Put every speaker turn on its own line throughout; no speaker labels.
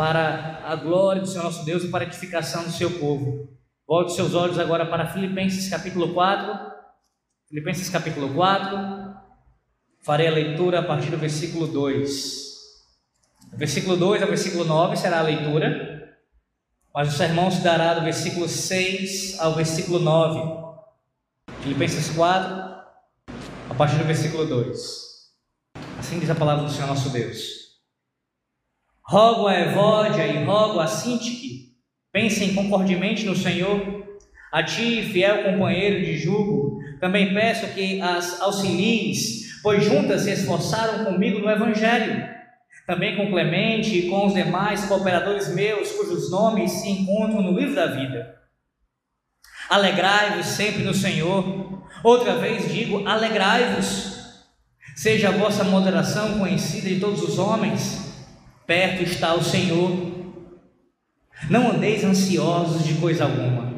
para a glória do Senhor nosso Deus e para a edificação do seu povo. Volte seus olhos agora para Filipenses capítulo 4. Filipenses capítulo 4. Farei a leitura a partir do versículo 2. versículo 2 ao versículo 9 será a leitura, mas o sermão se dará do versículo 6 ao versículo 9. Filipenses 4, a partir do versículo 2. Assim diz a palavra do Senhor nosso Deus. Rogo a Evódia e rogo a Sintique, pensem concordemente no Senhor. A ti, fiel companheiro de jugo, também peço que as auxilies, pois juntas se esforçaram comigo no Evangelho. Também com Clemente e com os demais cooperadores meus, cujos nomes se encontram no livro da vida. Alegrai-vos sempre no Senhor. Outra vez digo: alegrai-vos. Seja a vossa moderação conhecida de todos os homens. Perto está o Senhor. Não andeis ansiosos de coisa alguma.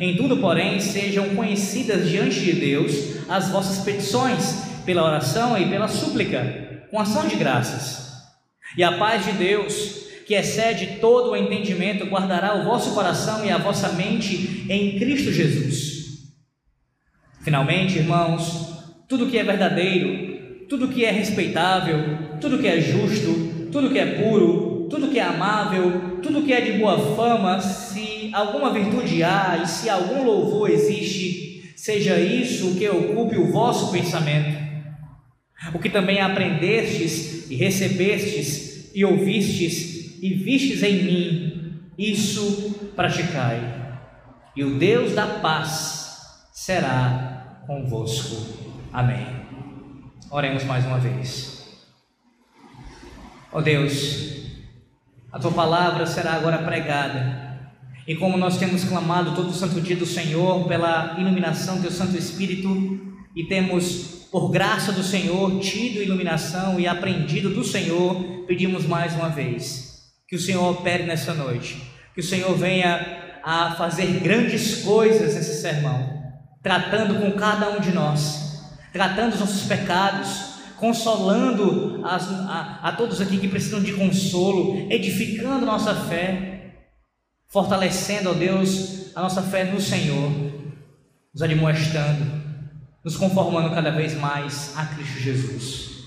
Em tudo, porém, sejam conhecidas diante de Deus as vossas petições, pela oração e pela súplica, com ação de graças. E a paz de Deus, que excede todo o entendimento, guardará o vosso coração e a vossa mente em Cristo Jesus. Finalmente, irmãos, tudo que é verdadeiro, tudo que é respeitável, tudo que é justo, tudo que é puro, tudo que é amável, tudo que é de boa fama, se alguma virtude há e se algum louvor existe, seja isso que ocupe o vosso pensamento. O que também aprendestes e recebestes e ouvistes e vistes em mim, isso praticai, e o Deus da paz será convosco. Amém. Oremos mais uma vez. Ó oh Deus, a tua palavra será agora pregada, e como nós temos clamado todo o santo dia do Senhor pela iluminação do teu Santo Espírito, e temos, por graça do Senhor, tido iluminação e aprendido do Senhor, pedimos mais uma vez que o Senhor opere nessa noite. Que o Senhor venha a fazer grandes coisas nesse sermão, tratando com cada um de nós, tratando os nossos pecados, consolando as, a, a todos aqui que precisam de consolo, edificando nossa fé, fortalecendo, ó Deus, a nossa fé no Senhor, nos admoestando, nos conformando cada vez mais a Cristo Jesus.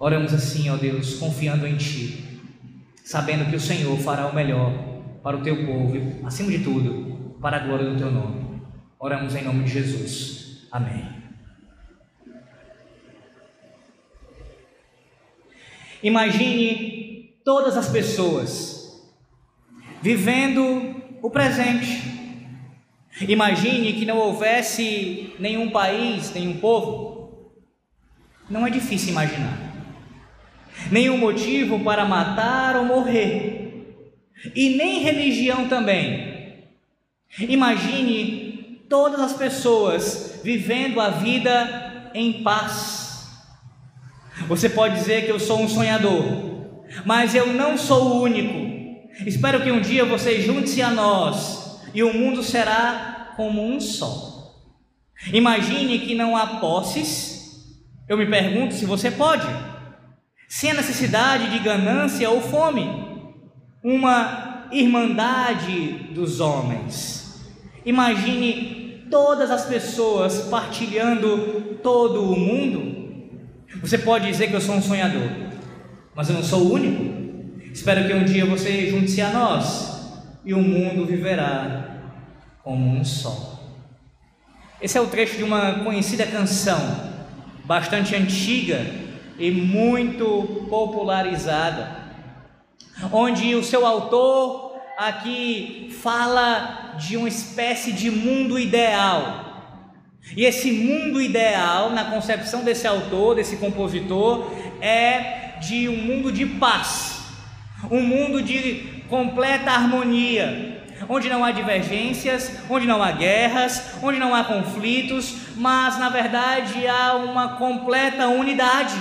Oramos assim, ó Deus, confiando em Ti sabendo que o Senhor fará o melhor para o teu povo e, acima de tudo, para a glória do teu nome. Oramos em nome de Jesus. Amém. Imagine todas as pessoas vivendo o presente. Imagine que não houvesse nenhum país, nenhum povo. Não é difícil imaginar nenhum motivo para matar ou morrer, e nem religião também. Imagine todas as pessoas vivendo a vida em paz. Você pode dizer que eu sou um sonhador, mas eu não sou o único. Espero que um dia você junte-se a nós e o mundo será como um só. Imagine que não há posses. Eu me pergunto se você pode sem a necessidade de ganância ou fome, uma irmandade dos homens. Imagine todas as pessoas partilhando todo o mundo. Você pode dizer que eu sou um sonhador, mas eu não sou o único. Espero que um dia você junte-se a nós e o mundo viverá como um só. Esse é o trecho de uma conhecida canção, bastante antiga, e muito popularizada, onde o seu autor aqui fala de uma espécie de mundo ideal. E esse mundo ideal, na concepção desse autor, desse compositor, é de um mundo de paz, um mundo de completa harmonia, onde não há divergências, onde não há guerras, onde não há conflitos, mas na verdade há uma completa unidade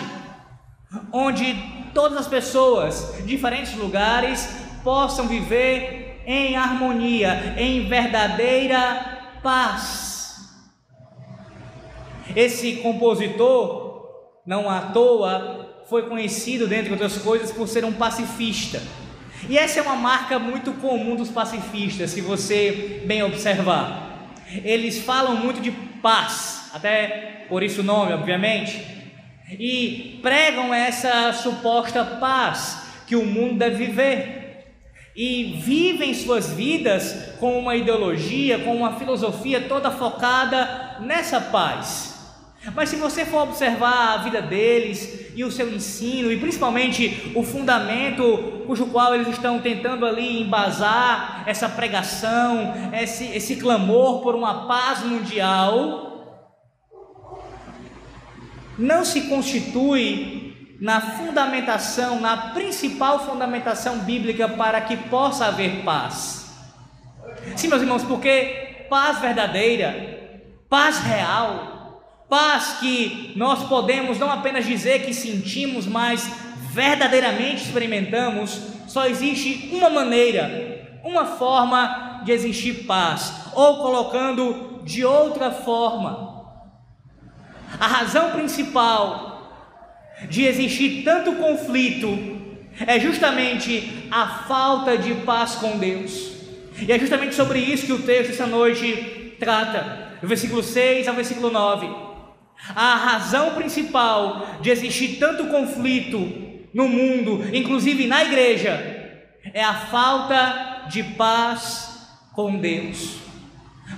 onde todas as pessoas diferentes lugares possam viver em harmonia, em verdadeira paz. Esse compositor, não à toa, foi conhecido, dentre outras coisas, por ser um pacifista. E essa é uma marca muito comum dos pacifistas, se você bem observar. Eles falam muito de paz, até por isso o nome, obviamente, e pregam essa suposta paz que o mundo deve viver. E vivem suas vidas com uma ideologia, com uma filosofia toda focada nessa paz. Mas se você for observar a vida deles e o seu ensino, e principalmente o fundamento cujo qual eles estão tentando ali embasar essa pregação, esse, esse clamor por uma paz mundial, não se constitui na fundamentação, na principal fundamentação bíblica para que possa haver paz. Sim, meus irmãos, porque paz verdadeira, paz real, paz que nós podemos não apenas dizer que sentimos, mas verdadeiramente experimentamos, só existe uma maneira, uma forma de existir paz, ou colocando de outra forma. A razão principal de existir tanto conflito é justamente a falta de paz com Deus. E é justamente sobre isso que o texto essa noite trata, do versículo 6 ao versículo 9. A razão principal de existir tanto conflito no mundo, inclusive na igreja, é a falta de paz com Deus.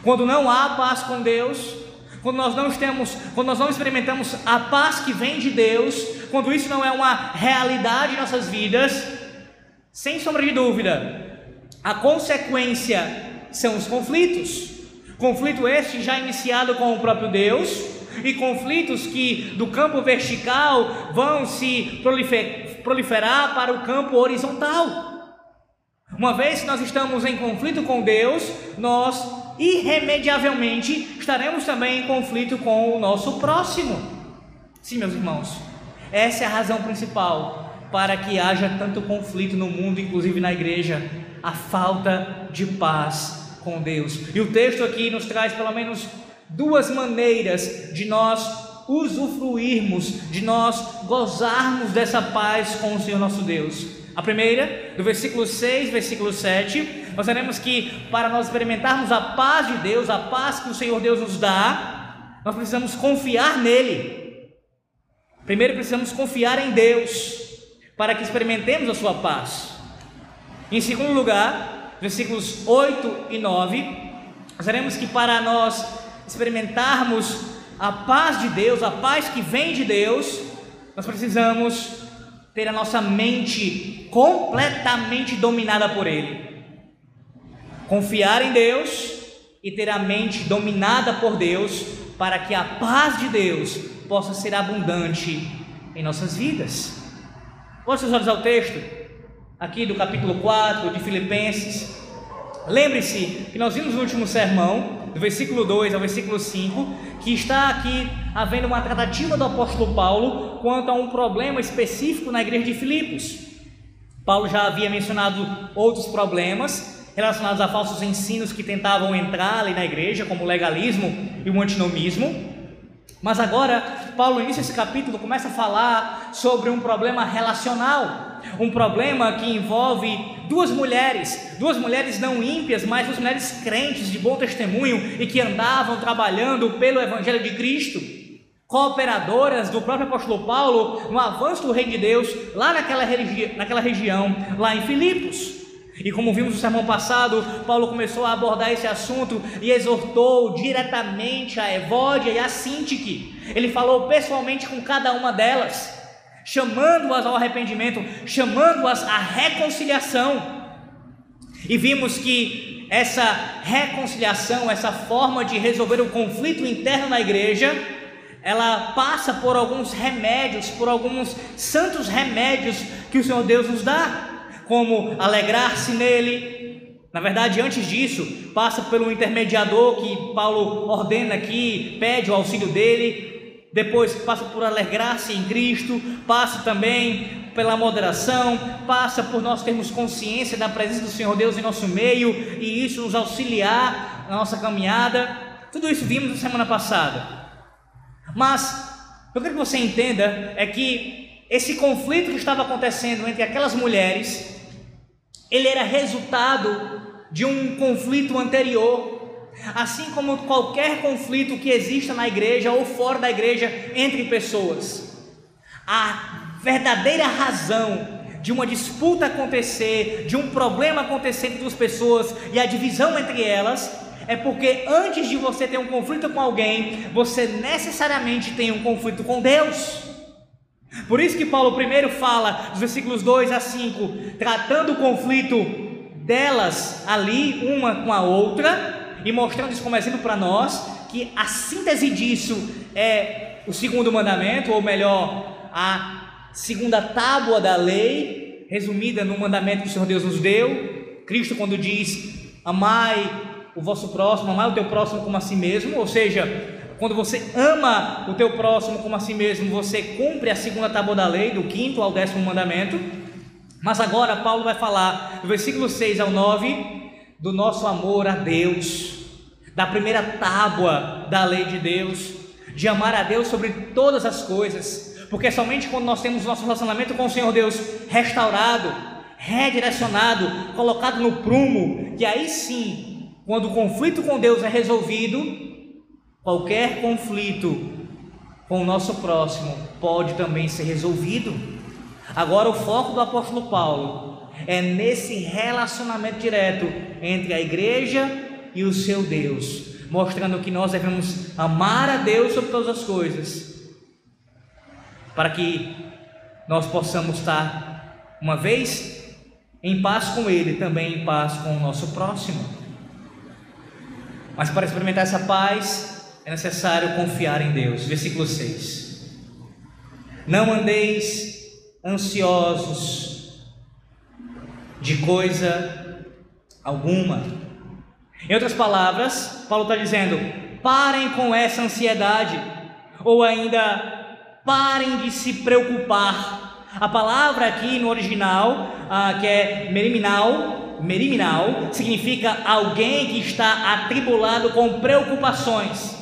Quando não há paz com Deus, quando nós não temos, quando nós não experimentamos a paz que vem de Deus, quando isso não é uma realidade em nossas vidas, sem sombra de dúvida, a consequência são os conflitos. Conflito este já iniciado com o próprio Deus e conflitos que do campo vertical vão se proliferar para o campo horizontal. Uma vez que nós estamos em conflito com Deus, nós irremediavelmente estaremos também em conflito com o nosso próximo. Sim, meus irmãos, essa é a razão principal para que haja tanto conflito no mundo, inclusive na igreja, a falta de paz com Deus. E o texto aqui nos traz pelo menos duas maneiras de nós usufruirmos, de nós gozarmos dessa paz com o Senhor nosso Deus. A primeira, do versículo 6, versículo 7, nós veremos que para nós experimentarmos a paz de Deus, a paz que o Senhor Deus nos dá, nós precisamos confiar nele. Primeiro precisamos confiar em Deus, para que experimentemos a sua paz. Em segundo lugar, versículos 8 e 9, nós veremos que para nós experimentarmos a paz de Deus, a paz que vem de Deus, nós precisamos ter a nossa mente completamente dominada por Ele. Confiar em Deus e ter a mente dominada por Deus, para que a paz de Deus possa ser abundante em nossas vidas. Volte seus olhos ao texto, aqui do capítulo 4 de Filipenses. Lembre-se que nós vimos no último sermão, do versículo 2 ao versículo 5, que está aqui havendo uma tratativa do apóstolo Paulo quanto a um problema específico na igreja de Filipos. Paulo já havia mencionado outros problemas relacionados a falsos ensinos que tentavam entrar ali na igreja, como o legalismo e o antinomismo. Mas agora, Paulo, inicia esse capítulo, começa a falar sobre um problema relacional, um problema que envolve duas mulheres, duas mulheres não ímpias, mas duas mulheres crentes de bom testemunho e que andavam trabalhando pelo Evangelho de Cristo, cooperadoras do próprio apóstolo Paulo no avanço do Reino de Deus, lá naquela, religi naquela região, lá em Filipos. E como vimos no sermão passado, Paulo começou a abordar esse assunto e exortou diretamente a Evódia e a Sintique. Ele falou pessoalmente com cada uma delas, chamando-as ao arrependimento, chamando-as à reconciliação. E vimos que essa reconciliação, essa forma de resolver o conflito interno na igreja, ela passa por alguns remédios, por alguns santos remédios que o Senhor Deus nos dá como alegrar-se nele. Na verdade, antes disso, passa pelo intermediador que Paulo ordena aqui, pede o auxílio dele. Depois passa por alegrar-se em Cristo, passa também pela moderação, passa por nós termos consciência da presença do Senhor Deus em nosso meio e isso nos auxiliar na nossa caminhada. Tudo isso vimos na semana passada. Mas eu quero que você entenda é que esse conflito que estava acontecendo entre aquelas mulheres ele era resultado de um conflito anterior. Assim como qualquer conflito que exista na igreja ou fora da igreja entre pessoas. A verdadeira razão de uma disputa acontecer, de um problema acontecer entre duas pessoas e a divisão entre elas, é porque antes de você ter um conflito com alguém, você necessariamente tem um conflito com Deus. Por isso que Paulo primeiro fala, dos versículos 2 a 5, tratando o conflito delas ali, uma com a outra, e mostrando isso como exemplo para nós, que a síntese disso é o segundo mandamento, ou melhor, a segunda tábua da lei, resumida no mandamento que o Senhor Deus nos deu. Cristo, quando diz: Amai o vosso próximo, amai o teu próximo como a si mesmo, ou seja, quando você ama o teu próximo como a si mesmo, você cumpre a segunda tábua da lei, do quinto ao décimo mandamento. Mas agora Paulo vai falar, do versículo 6 ao 9, do nosso amor a Deus, da primeira tábua da lei de Deus, de amar a Deus sobre todas as coisas, porque somente quando nós temos nosso relacionamento com o Senhor Deus restaurado, redirecionado, colocado no prumo, que aí sim, quando o conflito com Deus é resolvido, Qualquer conflito com o nosso próximo pode também ser resolvido. Agora, o foco do apóstolo Paulo é nesse relacionamento direto entre a igreja e o seu Deus, mostrando que nós devemos amar a Deus sobre todas as coisas, para que nós possamos estar, uma vez em paz com Ele, também em paz com o nosso próximo. Mas para experimentar essa paz, é necessário confiar em Deus. Versículo 6. Não andeis ansiosos de coisa alguma. Em outras palavras, Paulo está dizendo: parem com essa ansiedade, ou ainda parem de se preocupar. A palavra aqui no original, ah, que é meriminal, meriminal, significa alguém que está atribulado com preocupações.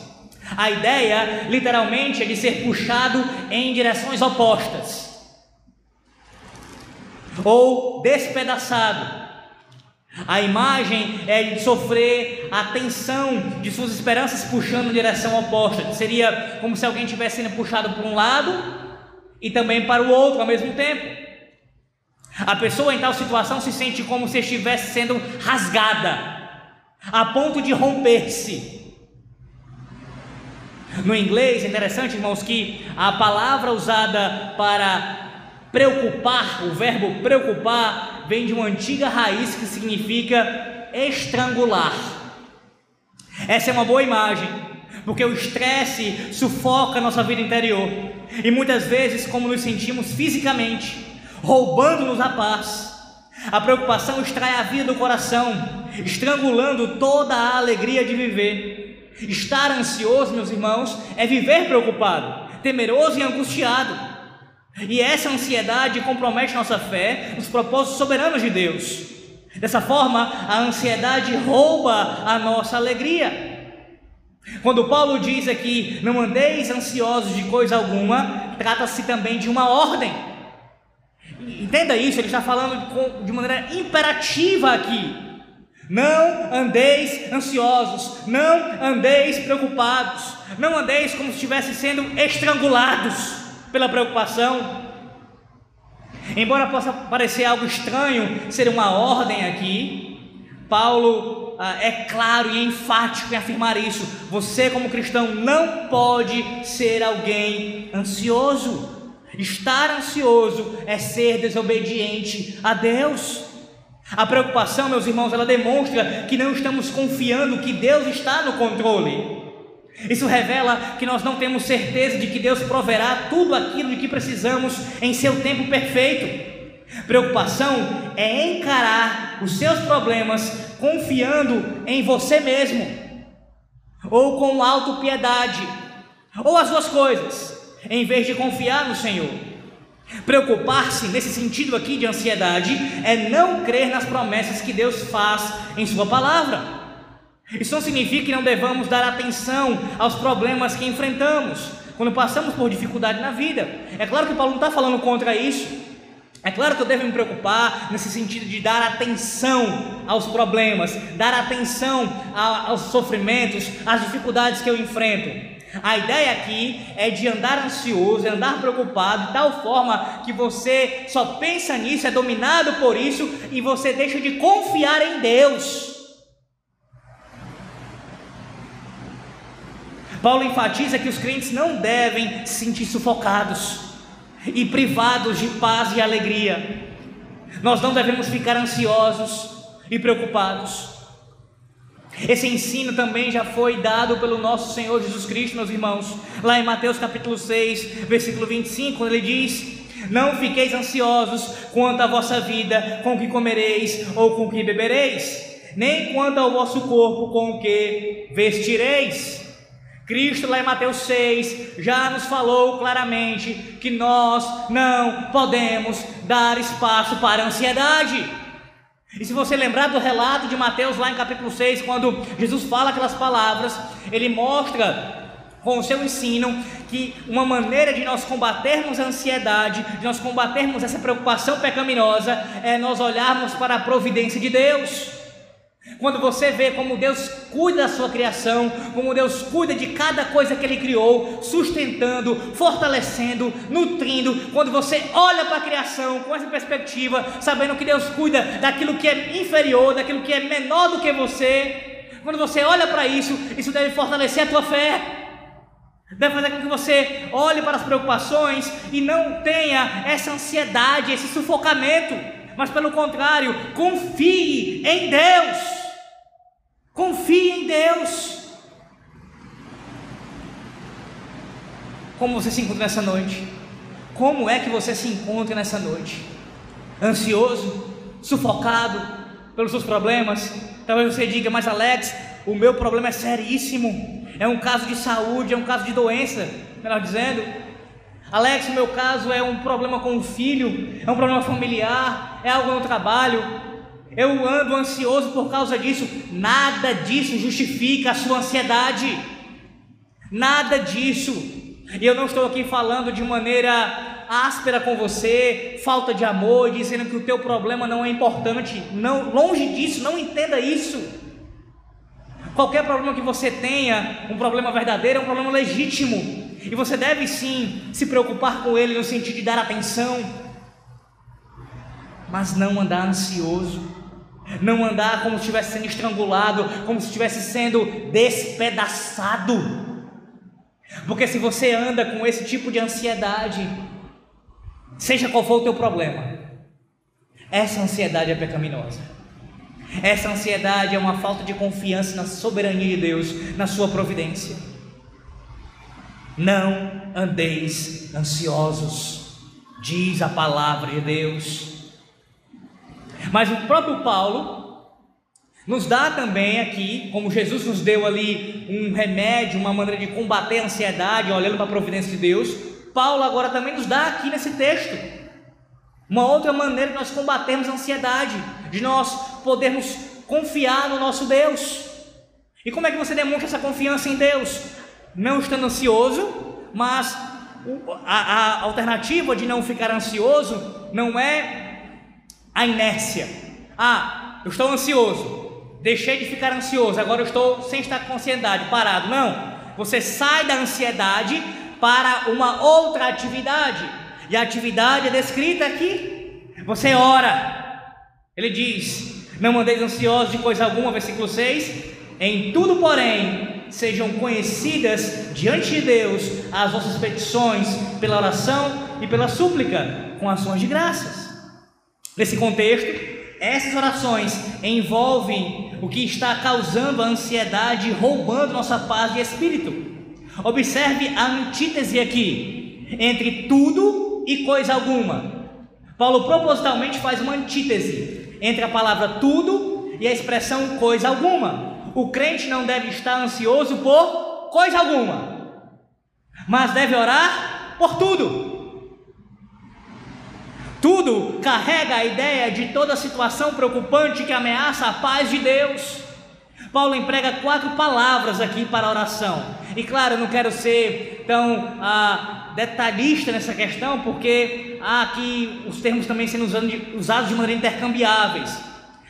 A ideia, literalmente, é de ser puxado em direções opostas ou despedaçado. A imagem é de sofrer a tensão de suas esperanças puxando em direção oposta. Seria como se alguém estivesse sendo puxado para um lado e também para o outro ao mesmo tempo. A pessoa em tal situação se sente como se estivesse sendo rasgada, a ponto de romper-se. No inglês, é interessante, irmãos, que a palavra usada para preocupar, o verbo preocupar, vem de uma antiga raiz que significa estrangular. Essa é uma boa imagem, porque o estresse sufoca a nossa vida interior e muitas vezes, como nos sentimos fisicamente, roubando-nos a paz. A preocupação extrai a vida do coração, estrangulando toda a alegria de viver. Estar ansioso, meus irmãos, é viver preocupado, temeroso e angustiado. E essa ansiedade compromete nossa fé nos propósitos soberanos de Deus. Dessa forma, a ansiedade rouba a nossa alegria. Quando Paulo diz aqui, não andeis ansiosos de coisa alguma, trata-se também de uma ordem. Entenda isso, ele está falando de maneira imperativa aqui. Não andeis ansiosos, não andeis preocupados, não andeis como se estivessem sendo estrangulados pela preocupação. Embora possa parecer algo estranho ser uma ordem aqui, Paulo ah, é claro e enfático em afirmar isso. Você, como cristão, não pode ser alguém ansioso. Estar ansioso é ser desobediente a Deus. A preocupação, meus irmãos, ela demonstra que não estamos confiando que Deus está no controle. Isso revela que nós não temos certeza de que Deus proverá tudo aquilo de que precisamos em seu tempo perfeito. Preocupação é encarar os seus problemas confiando em você mesmo, ou com autopiedade, ou as duas coisas, em vez de confiar no Senhor. Preocupar-se nesse sentido aqui de ansiedade é não crer nas promessas que Deus faz em Sua palavra. Isso não significa que não devamos dar atenção aos problemas que enfrentamos quando passamos por dificuldade na vida. É claro que Paulo não está falando contra isso. É claro que eu devo me preocupar nesse sentido de dar atenção aos problemas, dar atenção aos sofrimentos, às dificuldades que eu enfrento. A ideia aqui é de andar ansioso, é andar preocupado, de tal forma que você só pensa nisso, é dominado por isso e você deixa de confiar em Deus. Paulo enfatiza que os crentes não devem se sentir sufocados e privados de paz e alegria. Nós não devemos ficar ansiosos e preocupados. Esse ensino também já foi dado pelo nosso Senhor Jesus Cristo, meus irmãos, lá em Mateus capítulo 6, versículo 25, quando ele diz: Não fiqueis ansiosos quanto à vossa vida, com o que comereis ou com o que bebereis, nem quanto ao vosso corpo, com o que vestireis. Cristo, lá em Mateus 6, já nos falou claramente que nós não podemos dar espaço para a ansiedade. E se você lembrar do relato de Mateus, lá em capítulo 6, quando Jesus fala aquelas palavras, ele mostra com o seu ensino que uma maneira de nós combatermos a ansiedade, de nós combatermos essa preocupação pecaminosa, é nós olharmos para a providência de Deus. Quando você vê como Deus cuida da sua criação, como Deus cuida de cada coisa que Ele criou, sustentando, fortalecendo, nutrindo, quando você olha para a criação com essa perspectiva, sabendo que Deus cuida daquilo que é inferior, daquilo que é menor do que você, quando você olha para isso, isso deve fortalecer a tua fé. Deve fazer com que você olhe para as preocupações e não tenha essa ansiedade, esse sufocamento, mas pelo contrário, confie em Deus. Confie em Deus. Como você se encontra nessa noite? Como é que você se encontra nessa noite? Ansioso? Sufocado pelos seus problemas? Talvez você diga, mas Alex, o meu problema é seríssimo. É um caso de saúde, é um caso de doença, melhor dizendo. Alex, o meu caso é um problema com o filho, é um problema familiar, é algo no trabalho, eu ando ansioso por causa disso. Nada disso justifica a sua ansiedade. Nada disso. E eu não estou aqui falando de maneira áspera com você, falta de amor, dizendo que o teu problema não é importante. Não, longe disso, não entenda isso. Qualquer problema que você tenha, um problema verdadeiro, é um problema legítimo. E você deve sim se preocupar com ele no sentido de dar atenção, mas não andar ansioso não andar como se estivesse sendo estrangulado, como se estivesse sendo despedaçado. Porque se você anda com esse tipo de ansiedade, seja qual for o teu problema, essa ansiedade é pecaminosa. Essa ansiedade é uma falta de confiança na soberania de Deus, na sua providência. Não andeis ansiosos, diz a palavra de Deus. Mas o próprio Paulo nos dá também aqui, como Jesus nos deu ali um remédio, uma maneira de combater a ansiedade, olhando para a providência de Deus, Paulo agora também nos dá aqui nesse texto uma outra maneira de nós combatermos a ansiedade, de nós podermos confiar no nosso Deus. E como é que você demonstra essa confiança em Deus? Não estando ansioso, mas a, a alternativa de não ficar ansioso não é a inércia. Ah, eu estou ansioso, deixei de ficar ansioso, agora eu estou sem estar com ansiedade, parado. Não, você sai da ansiedade para uma outra atividade, e a atividade é descrita aqui. Você ora, ele diz: Não mandeis ansiosos de coisa alguma, versículo 6. Em tudo, porém, sejam conhecidas diante de Deus as vossas petições pela oração e pela súplica, com ações de graças. Nesse contexto, essas orações envolvem o que está causando a ansiedade, roubando nossa paz de espírito. Observe a antítese aqui entre tudo e coisa alguma. Paulo propositalmente faz uma antítese entre a palavra tudo e a expressão coisa alguma. O crente não deve estar ansioso por coisa alguma, mas deve orar por tudo. Tudo carrega a ideia de toda situação preocupante que ameaça a paz de Deus. Paulo emprega quatro palavras aqui para a oração. E claro, eu não quero ser tão ah, detalhista nessa questão, porque há aqui os termos também sendo usados de, maneira intercambiáveis.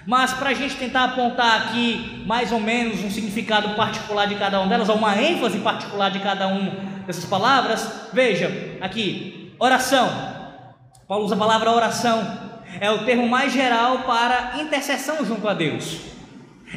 Mas para a gente tentar apontar aqui mais ou menos um significado particular de cada uma delas, ou uma ênfase particular de cada uma dessas palavras, veja aqui, oração. Paulo usa a palavra oração. É o termo mais geral para intercessão junto a Deus.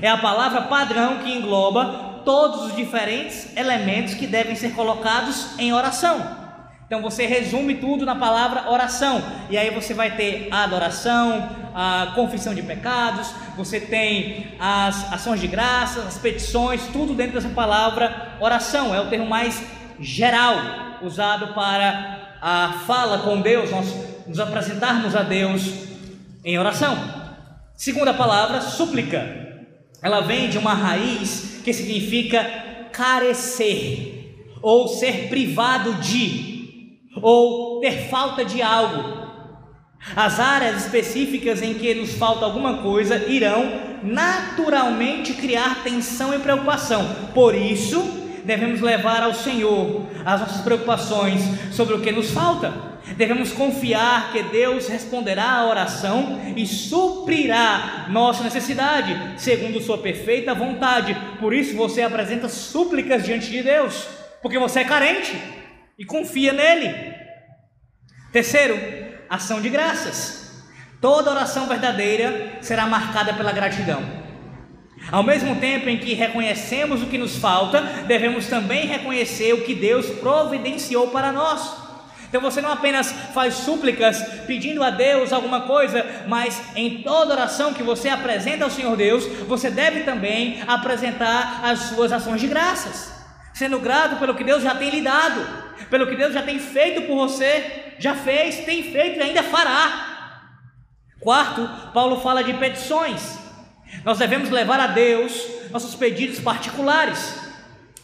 É a palavra padrão que engloba todos os diferentes elementos que devem ser colocados em oração. Então você resume tudo na palavra oração, e aí você vai ter a adoração, a confissão de pecados, você tem as ações de graças, as petições, tudo dentro dessa palavra oração. É o termo mais geral usado para a fala com Deus, nós nos apresentarmos a Deus em oração. Segunda palavra, súplica. Ela vem de uma raiz que significa carecer ou ser privado de ou ter falta de algo. As áreas específicas em que nos falta alguma coisa irão naturalmente criar tensão e preocupação. Por isso, devemos levar ao Senhor as nossas preocupações sobre o que nos falta. Devemos confiar que Deus responderá à oração e suprirá nossa necessidade, segundo Sua perfeita vontade. Por isso você apresenta súplicas diante de Deus, porque você é carente e confia nele. Terceiro, ação de graças. Toda oração verdadeira será marcada pela gratidão. Ao mesmo tempo em que reconhecemos o que nos falta, devemos também reconhecer o que Deus providenciou para nós. Então você não apenas faz súplicas pedindo a Deus alguma coisa, mas em toda oração que você apresenta ao Senhor Deus, você deve também apresentar as suas ações de graças, sendo grato pelo que Deus já tem lhe dado, pelo que Deus já tem feito por você, já fez, tem feito e ainda fará. Quarto, Paulo fala de petições. Nós devemos levar a Deus nossos pedidos particulares,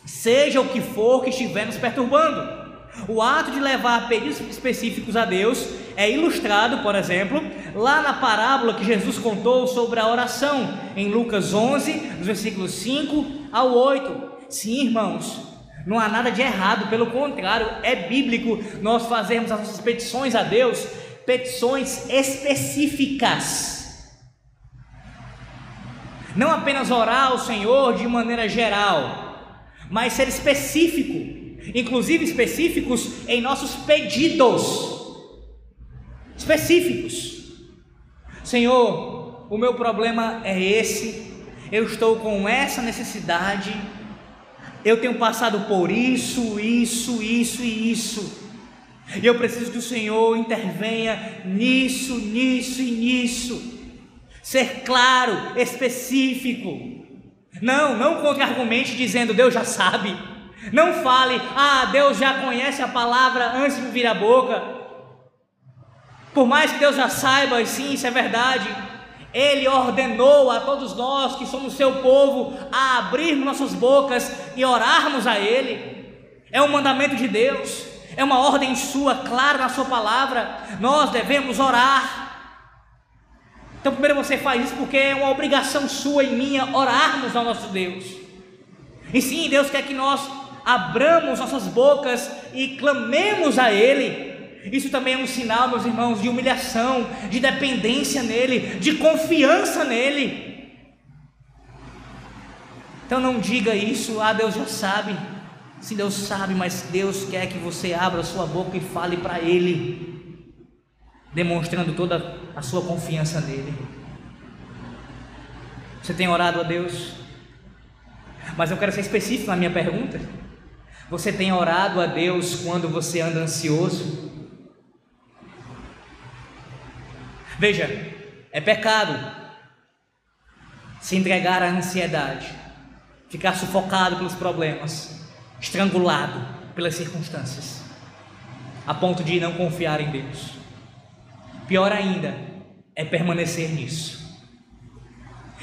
seja o que for que estiver nos perturbando. O ato de levar pedidos específicos a Deus é ilustrado, por exemplo, lá na parábola que Jesus contou sobre a oração, em Lucas 11, dos versículos 5 ao 8. Sim, irmãos, não há nada de errado, pelo contrário, é bíblico nós fazermos as nossas petições a Deus, petições específicas. Não apenas orar ao Senhor de maneira geral, mas ser específico inclusive específicos em nossos pedidos. Específicos. Senhor, o meu problema é esse, eu estou com essa necessidade, eu tenho passado por isso, isso, isso e isso. E eu preciso que o Senhor intervenha nisso, nisso e nisso. Ser claro, específico. Não, não contra-argumente dizendo Deus já sabe. Não fale, ah, Deus já conhece a palavra antes de vir a boca. Por mais que Deus já saiba, sim, isso é verdade, Ele ordenou a todos nós que somos seu povo a abrirmos nossas bocas e orarmos a Ele. É um mandamento de Deus, é uma ordem sua, clara na sua palavra. Nós devemos orar. Então, primeiro você faz isso porque é uma obrigação sua e minha orarmos ao nosso Deus. E sim, Deus quer que nós abramos nossas bocas e clamemos a Ele. Isso também é um sinal, meus irmãos, de humilhação, de dependência nele, de confiança nele. Então não diga isso, ah, Deus já sabe. Sim, Deus sabe, mas Deus quer que você abra sua boca e fale para Ele, demonstrando toda a sua confiança nele. Você tem orado a Deus? Mas eu quero ser específico na minha pergunta. Você tem orado a Deus quando você anda ansioso? Veja, é pecado se entregar à ansiedade, ficar sufocado pelos problemas, estrangulado pelas circunstâncias, a ponto de não confiar em Deus. Pior ainda é permanecer nisso.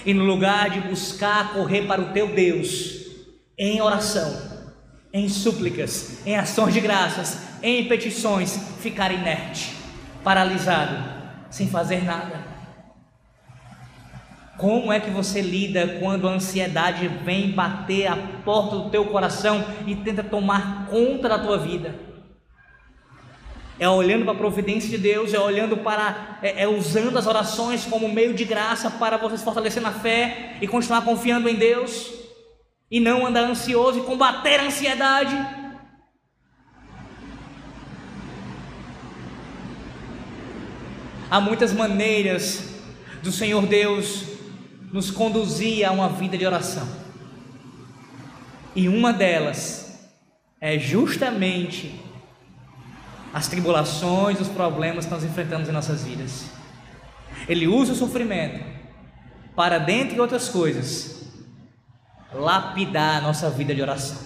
E no lugar de buscar correr para o teu Deus em oração, em súplicas, em ações de graças, em petições, ficar inerte, paralisado, sem fazer nada. Como é que você lida quando a ansiedade vem bater a porta do teu coração e tenta tomar conta da tua vida? É olhando para a providência de Deus, é olhando para, é, é usando as orações como meio de graça para você se fortalecer na fé e continuar confiando em Deus e não andar ansioso e combater a ansiedade. Há muitas maneiras do Senhor Deus nos conduzir a uma vida de oração. E uma delas é justamente as tribulações, os problemas que nós enfrentamos em nossas vidas. Ele usa o sofrimento para, dentre outras coisas, lapidar a nossa vida de oração.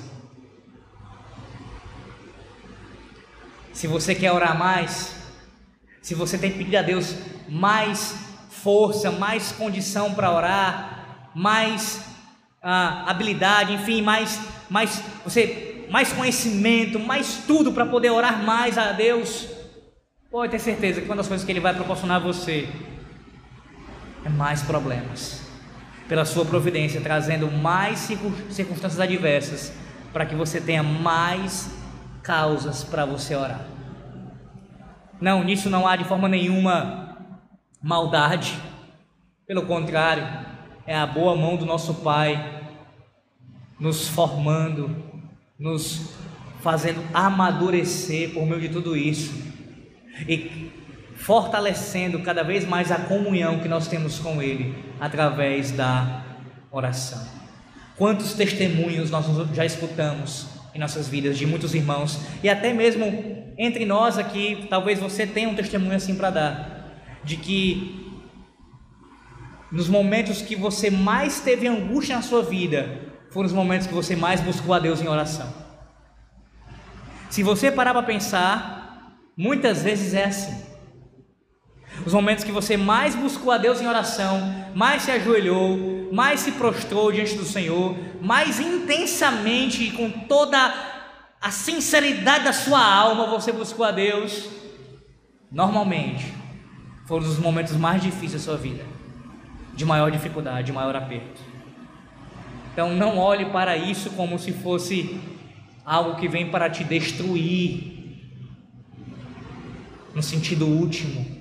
Se você quer orar mais, se você tem pedido a Deus mais força, mais condição para orar, mais ah, habilidade, enfim, mais, mais você mais conhecimento, mais tudo para poder orar mais a Deus, pode ter certeza que uma das coisas que Ele vai proporcionar a você é mais problemas, pela Sua providência, trazendo mais circunstâncias adversas, para que você tenha mais causas para você orar. Não, nisso não há de forma nenhuma maldade, pelo contrário, é a boa mão do nosso Pai nos formando, nos fazendo amadurecer por meio de tudo isso e fortalecendo cada vez mais a comunhão que nós temos com Ele através da oração. Quantos testemunhos nós já escutamos em nossas vidas de muitos irmãos e até mesmo entre nós aqui, talvez você tenha um testemunho assim para dar, de que nos momentos que você mais teve angústia na sua vida, foram os momentos que você mais buscou a Deus em oração. Se você parar para pensar, muitas vezes é assim. Os momentos que você mais buscou a Deus em oração, mais se ajoelhou, mais se prostrou diante do Senhor, mais intensamente e com toda a sinceridade da sua alma você buscou a Deus, normalmente foram os momentos mais difíceis da sua vida, de maior dificuldade, de maior aperto. Então não olhe para isso como se fosse algo que vem para te destruir, no sentido último,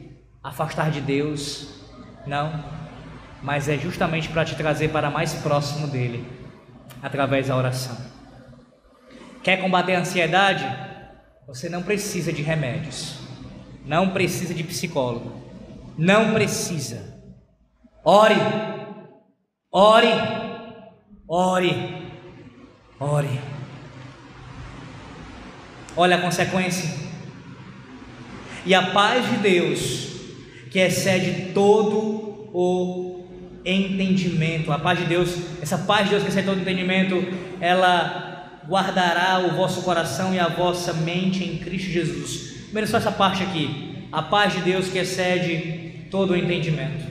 afastar de Deus. Não, mas é justamente para te trazer para mais próximo dele, através da oração. Quer combater a ansiedade? Você não precisa de remédios, não precisa de psicólogo, não precisa. Ore, ore Ore, ore. Olha a consequência. E a paz de Deus, que excede todo o entendimento, a paz de Deus, essa paz de Deus que excede todo o entendimento, ela guardará o vosso coração e a vossa mente em Cristo Jesus. Primeiro só essa parte aqui. A paz de Deus que excede todo o entendimento.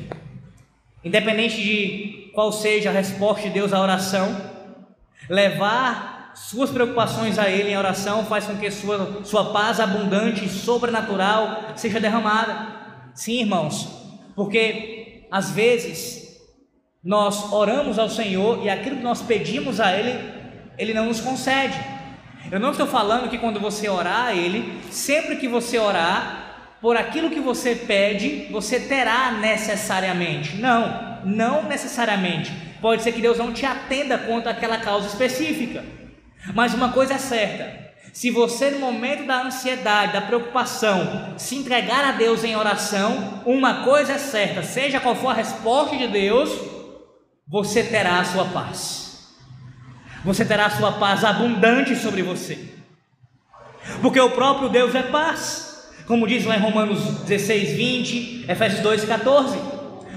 Independente de qual seja a resposta de Deus à oração, levar suas preocupações a Ele em oração faz com que sua, sua paz abundante e sobrenatural seja derramada. Sim, irmãos, porque às vezes nós oramos ao Senhor e aquilo que nós pedimos a Ele, Ele não nos concede. Eu não estou falando que quando você orar a Ele, sempre que você orar, por aquilo que você pede, você terá necessariamente. Não não necessariamente. Pode ser que Deus não te atenda quanto àquela causa específica. Mas uma coisa é certa: se você, no momento da ansiedade, da preocupação, se entregar a Deus em oração, uma coisa é certa: seja qual for a resposta de Deus, você terá a sua paz. Você terá a sua paz abundante sobre você. Porque o próprio Deus é paz. Como diz lá em Romanos 16, 20, Efésios 2, 14.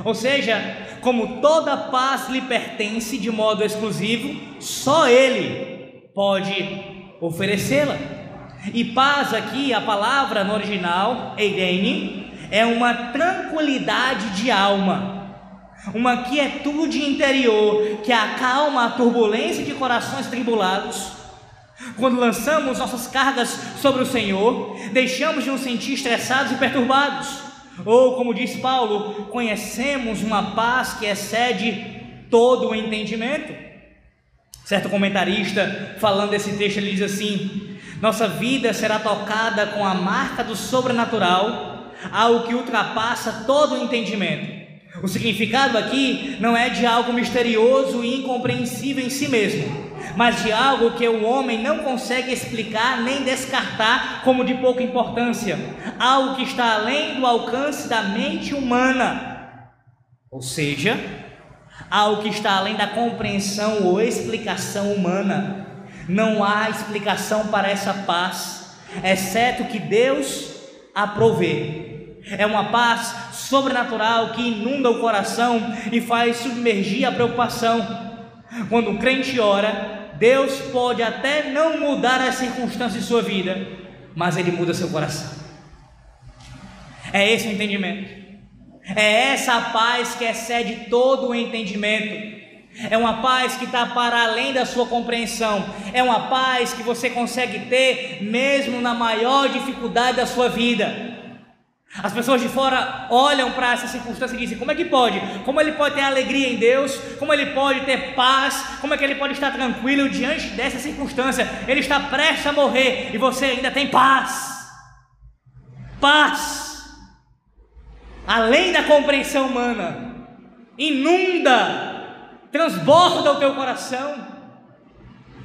Ou seja, como toda paz lhe pertence de modo exclusivo, só Ele pode oferecê-la. E paz aqui, a palavra no original, Eirene, é uma tranquilidade de alma, uma quietude interior que acalma a turbulência de corações tribulados. Quando lançamos nossas cargas sobre o Senhor, deixamos de nos sentir estressados e perturbados Ou, como diz Paulo, conhecemos uma paz que excede todo o entendimento. Certo comentarista, falando desse texto, ele diz assim: Nossa vida será tocada com a marca do sobrenatural, algo que ultrapassa todo o entendimento. O significado aqui não é de algo misterioso e incompreensível em si mesmo, mas de algo que o homem não consegue explicar nem descartar como de pouca importância, algo que está além do alcance da mente humana, ou seja, algo que está além da compreensão ou explicação humana. Não há explicação para essa paz, exceto que Deus a provê. É uma paz sobrenatural que inunda o coração e faz submergir a preocupação. Quando o crente ora, Deus pode até não mudar as circunstâncias de sua vida, mas Ele muda seu coração. É esse o entendimento. É essa paz que excede todo o entendimento. É uma paz que está para além da sua compreensão. É uma paz que você consegue ter mesmo na maior dificuldade da sua vida. As pessoas de fora olham para essa circunstância e dizem: como é que pode? Como ele pode ter alegria em Deus? Como ele pode ter paz? Como é que ele pode estar tranquilo diante dessa circunstância? Ele está prestes a morrer e você ainda tem paz. Paz. Além da compreensão humana, inunda, transborda o teu coração,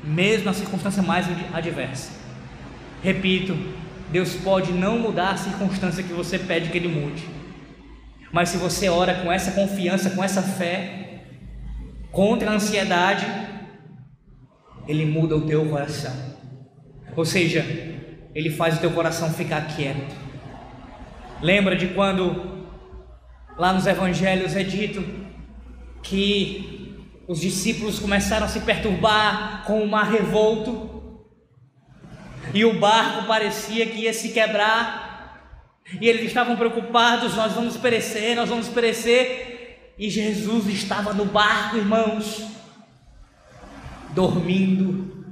mesmo na circunstância mais adversa. Repito, Deus pode não mudar a circunstância que você pede que Ele mude. Mas se você ora com essa confiança, com essa fé, contra a ansiedade, Ele muda o teu coração. Ou seja, Ele faz o teu coração ficar quieto. Lembra de quando lá nos evangelhos é dito que os discípulos começaram a se perturbar com o mar revolto? e o barco parecia que ia se quebrar, e eles estavam preocupados: nós vamos perecer, nós vamos perecer, e Jesus estava no barco, irmãos, dormindo,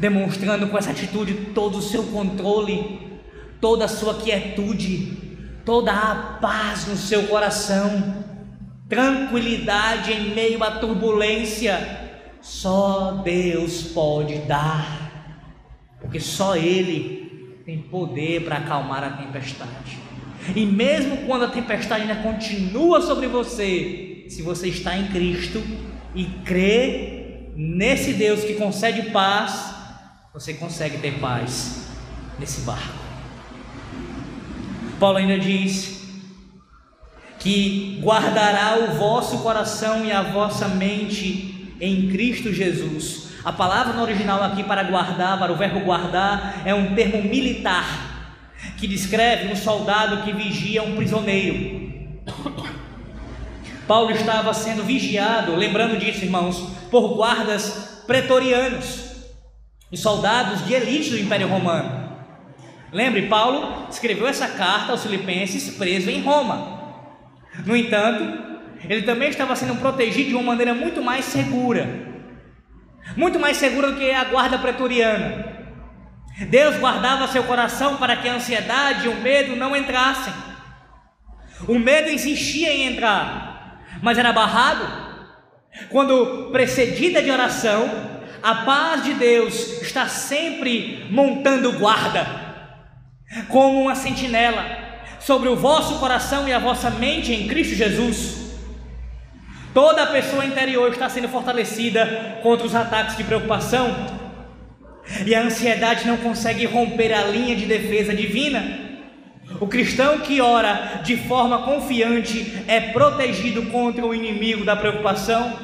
demonstrando com essa atitude todo o seu controle, toda a sua quietude, toda a paz no seu coração, tranquilidade em meio à turbulência. Só Deus pode dar porque só Ele tem poder para acalmar a tempestade. E mesmo quando a tempestade ainda continua sobre você, se você está em Cristo e crê nesse Deus que concede paz, você consegue ter paz nesse barco. Paulo ainda diz que guardará o vosso coração e a vossa mente em Cristo Jesus a palavra no original aqui para guardar, para o verbo guardar, é um termo militar que descreve um soldado que vigia um prisioneiro. Paulo estava sendo vigiado, lembrando disso, irmãos, por guardas pretorianos e soldados de elite do Império Romano. Lembre, Paulo escreveu essa carta aos Filipenses preso em Roma. No entanto, ele também estava sendo protegido de uma maneira muito mais segura muito mais segura do que a guarda pretoriana. Deus guardava seu coração para que a ansiedade e o medo não entrassem. O medo insistia em entrar, mas era barrado. Quando precedida de oração, a paz de Deus está sempre montando guarda, como uma sentinela, sobre o vosso coração e a vossa mente em Cristo Jesus. Toda a pessoa interior está sendo fortalecida contra os ataques de preocupação. E a ansiedade não consegue romper a linha de defesa divina. O cristão que ora de forma confiante é protegido contra o inimigo da preocupação.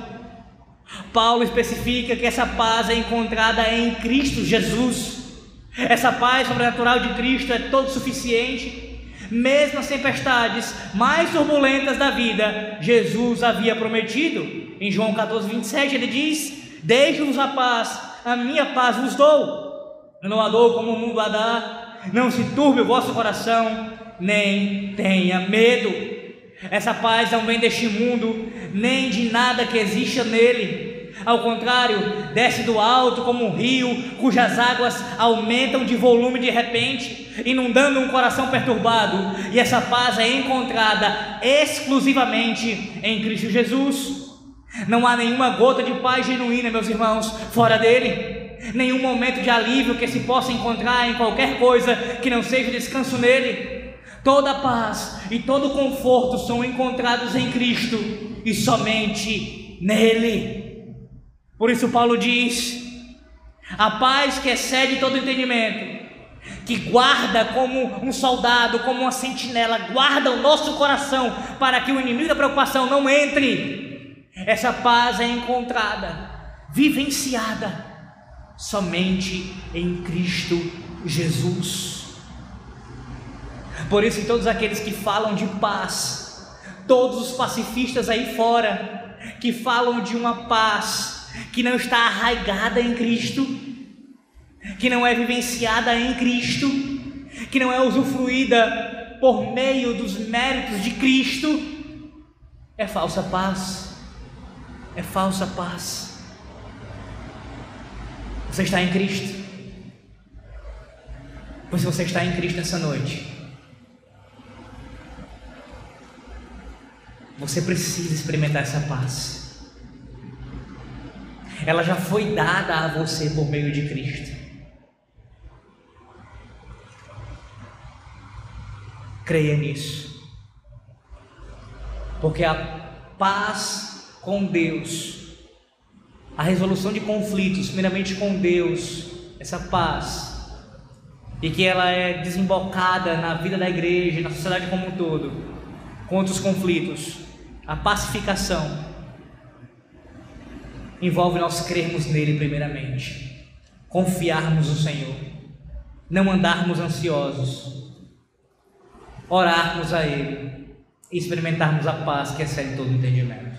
Paulo especifica que essa paz é encontrada em Cristo Jesus. Essa paz sobrenatural de Cristo é todo suficiente mesmo as tempestades mais turbulentas da vida, Jesus havia prometido. Em João 14, 27, ele diz: Deixe-vos a paz, a minha paz vos dou. Eu não a dou como o mundo a dá. Não se turbe o vosso coração, nem tenha medo. Essa paz não vem deste mundo, nem de nada que exista nele. Ao contrário, desce do alto como um rio, cujas águas aumentam de volume de repente, inundando um coração perturbado, e essa paz é encontrada exclusivamente em Cristo Jesus. Não há nenhuma gota de paz genuína, meus irmãos, fora dele. Nenhum momento de alívio que se possa encontrar em qualquer coisa que não seja descanso nele. Toda paz e todo conforto são encontrados em Cristo e somente nele. Por isso, Paulo diz: a paz que excede todo entendimento, que guarda como um soldado, como uma sentinela, guarda o nosso coração para que o inimigo da preocupação não entre. Essa paz é encontrada, vivenciada somente em Cristo Jesus. Por isso, todos aqueles que falam de paz, todos os pacifistas aí fora, que falam de uma paz que não está arraigada em Cristo, que não é vivenciada em Cristo, que não é usufruída por meio dos méritos de Cristo, é falsa paz. É falsa paz. Você está em Cristo. Pois se você está em Cristo nessa noite, Você precisa experimentar essa paz. Ela já foi dada a você por meio de Cristo. Creia nisso. Porque a paz com Deus, a resolução de conflitos, primeiramente com Deus, essa paz, e que ela é desembocada na vida da igreja, na sociedade como um todo, contra os conflitos, a pacificação envolve nós crermos nele primeiramente, confiarmos no Senhor, não andarmos ansiosos, orarmos a Ele e experimentarmos a paz que excede todo entendimento.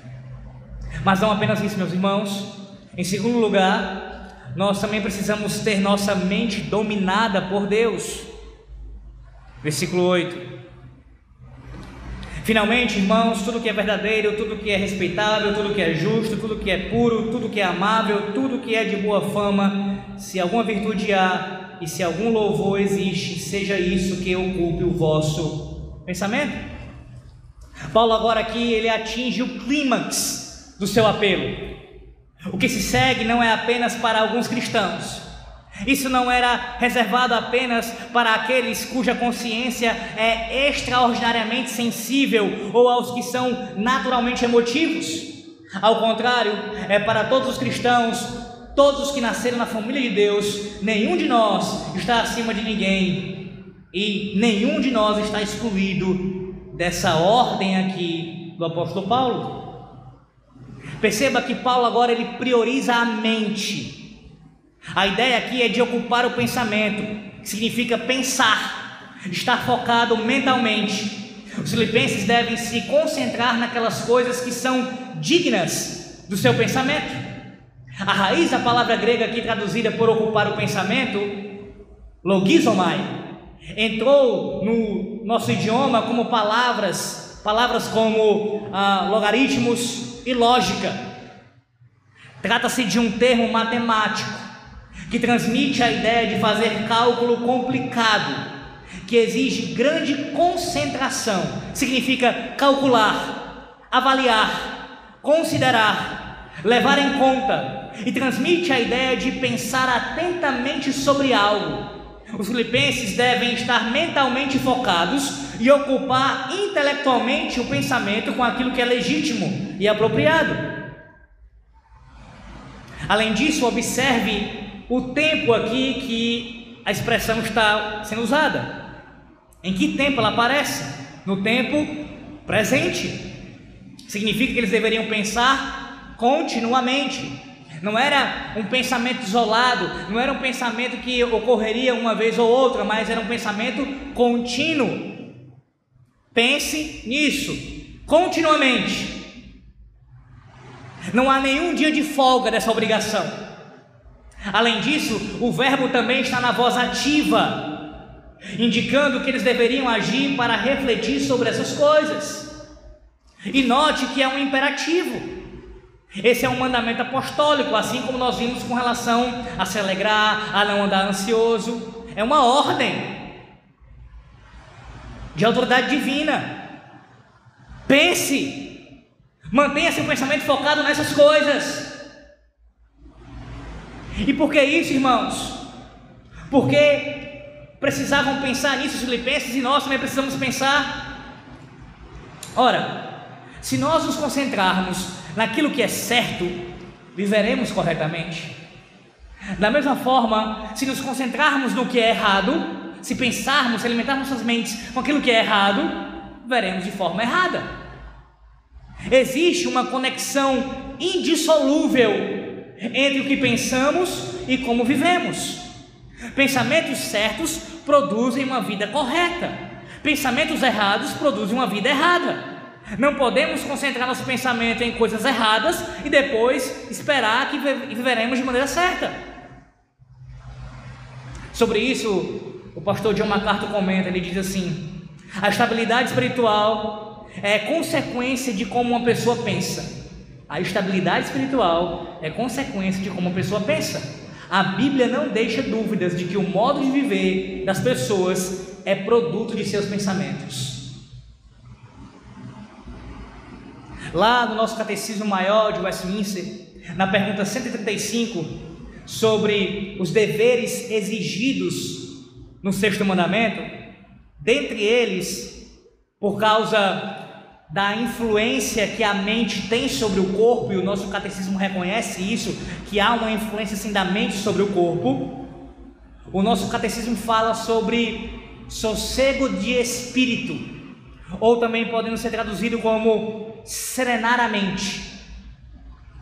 Mas não apenas isso, meus irmãos. Em segundo lugar, nós também precisamos ter nossa mente dominada por Deus. Versículo 8. Finalmente, irmãos, tudo que é verdadeiro, tudo que é respeitável, tudo que é justo, tudo que é puro, tudo que é amável, tudo que é de boa fama, se alguma virtude há e se algum louvor existe, seja isso que ocupe o vosso pensamento. Paulo agora aqui ele atinge o clímax do seu apelo. O que se segue não é apenas para alguns cristãos, isso não era reservado apenas para aqueles cuja consciência é extraordinariamente sensível ou aos que são naturalmente emotivos. Ao contrário, é para todos os cristãos, todos os que nasceram na família de Deus. Nenhum de nós está acima de ninguém e nenhum de nós está excluído dessa ordem aqui do apóstolo Paulo. Perceba que Paulo agora ele prioriza a mente a ideia aqui é de ocupar o pensamento, que significa pensar, estar focado mentalmente. Os filipenses devem se concentrar naquelas coisas que são dignas do seu pensamento. A raiz da palavra grega aqui traduzida por ocupar o pensamento, logizomai, entrou no nosso idioma como palavras, palavras como ah, logaritmos e lógica. Trata-se de um termo matemático que transmite a ideia de fazer cálculo complicado, que exige grande concentração, significa calcular, avaliar, considerar, levar em conta, e transmite a ideia de pensar atentamente sobre algo. Os filipenses devem estar mentalmente focados e ocupar intelectualmente o pensamento com aquilo que é legítimo e apropriado. Além disso, observe o tempo aqui que a expressão está sendo usada. Em que tempo ela aparece? No tempo presente. Significa que eles deveriam pensar continuamente. Não era um pensamento isolado, não era um pensamento que ocorreria uma vez ou outra, mas era um pensamento contínuo. Pense nisso, continuamente. Não há nenhum dia de folga dessa obrigação. Além disso, o verbo também está na voz ativa, indicando que eles deveriam agir para refletir sobre essas coisas. E note que é um imperativo. Esse é um mandamento apostólico, assim como nós vimos com relação a se alegrar, a não andar ansioso. É uma ordem de autoridade divina. Pense, mantenha seu pensamento focado nessas coisas. E por que isso, irmãos? Porque precisavam pensar nisso os filipenses e nós também precisamos pensar. Ora, se nós nos concentrarmos naquilo que é certo, viveremos corretamente. Da mesma forma, se nos concentrarmos no que é errado, se pensarmos, se alimentarmos nossas mentes com aquilo que é errado, veremos de forma errada. Existe uma conexão indissolúvel entre o que pensamos e como vivemos. Pensamentos certos produzem uma vida correta, pensamentos errados produzem uma vida errada. Não podemos concentrar nosso pensamento em coisas erradas e depois esperar que viveremos de maneira certa. Sobre isso, o pastor John MacArthur comenta, ele diz assim: a estabilidade espiritual é consequência de como uma pessoa pensa. A estabilidade espiritual é consequência de como uma pessoa pensa. A Bíblia não deixa dúvidas de que o modo de viver das pessoas é produto de seus pensamentos. Lá no nosso Catecismo Maior de Westminster, na pergunta 135, sobre os deveres exigidos no sexto mandamento, dentre eles, por causa da influência que a mente tem sobre o corpo, e o nosso catecismo reconhece isso, que há uma influência sim da mente sobre o corpo. O nosso catecismo fala sobre sossego de espírito, ou também podendo ser traduzido como serenar a mente.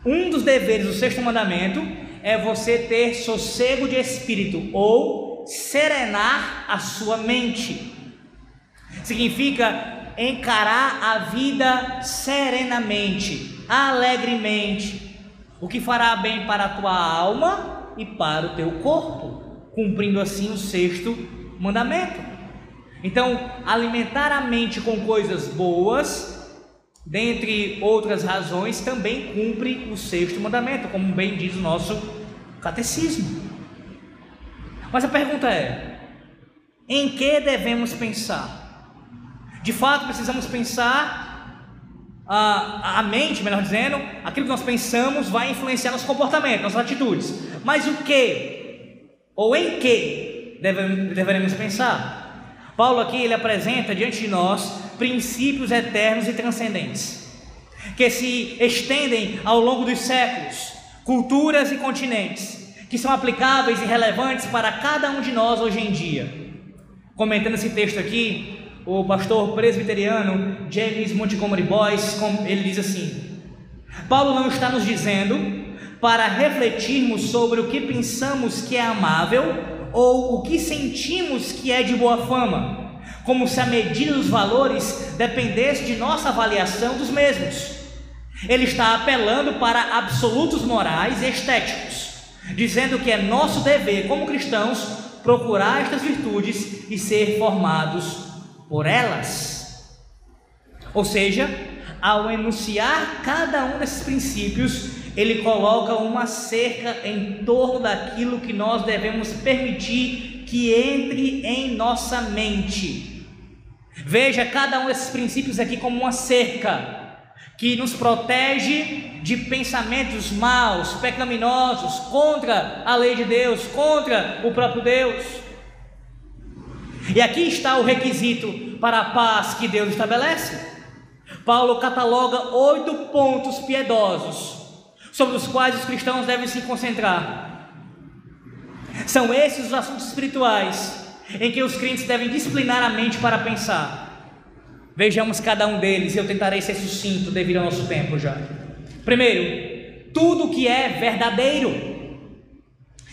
Um dos deveres do sexto mandamento é você ter sossego de espírito ou serenar a sua mente. Significa encarar a vida serenamente, alegremente, o que fará bem para a tua alma e para o teu corpo, cumprindo assim o sexto mandamento. Então, alimentar a mente com coisas boas dentre outras razões, também cumpre o sexto mandamento, como bem diz o nosso catecismo. Mas a pergunta é: em que devemos pensar? De fato, precisamos pensar. A, a mente, melhor dizendo, aquilo que nós pensamos vai influenciar nosso comportamento, nossas atitudes. Mas o que ou em que devemos pensar? Paulo aqui ele apresenta diante de nós princípios eternos e transcendentes, que se estendem ao longo dos séculos, culturas e continentes, que são aplicáveis e relevantes para cada um de nós hoje em dia. Comentando esse texto aqui, o pastor presbiteriano James Montgomery Boyce, ele diz assim: Paulo não está nos dizendo para refletirmos sobre o que pensamos que é amável ou o que sentimos que é de boa fama como se a medida dos valores dependesse de nossa avaliação dos mesmos. Ele está apelando para absolutos morais e estéticos, dizendo que é nosso dever, como cristãos, procurar estas virtudes e ser formados por elas. Ou seja, ao enunciar cada um desses princípios, ele coloca uma cerca em torno daquilo que nós devemos permitir que entre em nossa mente Veja cada um desses princípios aqui como uma cerca que nos protege de pensamentos maus, pecaminosos, contra a lei de Deus, contra o próprio Deus. E aqui está o requisito para a paz que Deus estabelece. Paulo cataloga oito pontos piedosos sobre os quais os cristãos devem se concentrar. São esses os assuntos espirituais em que os crentes devem disciplinar a mente para pensar. Vejamos cada um deles e eu tentarei ser sucinto devido ao nosso tempo já. Primeiro, tudo que é verdadeiro.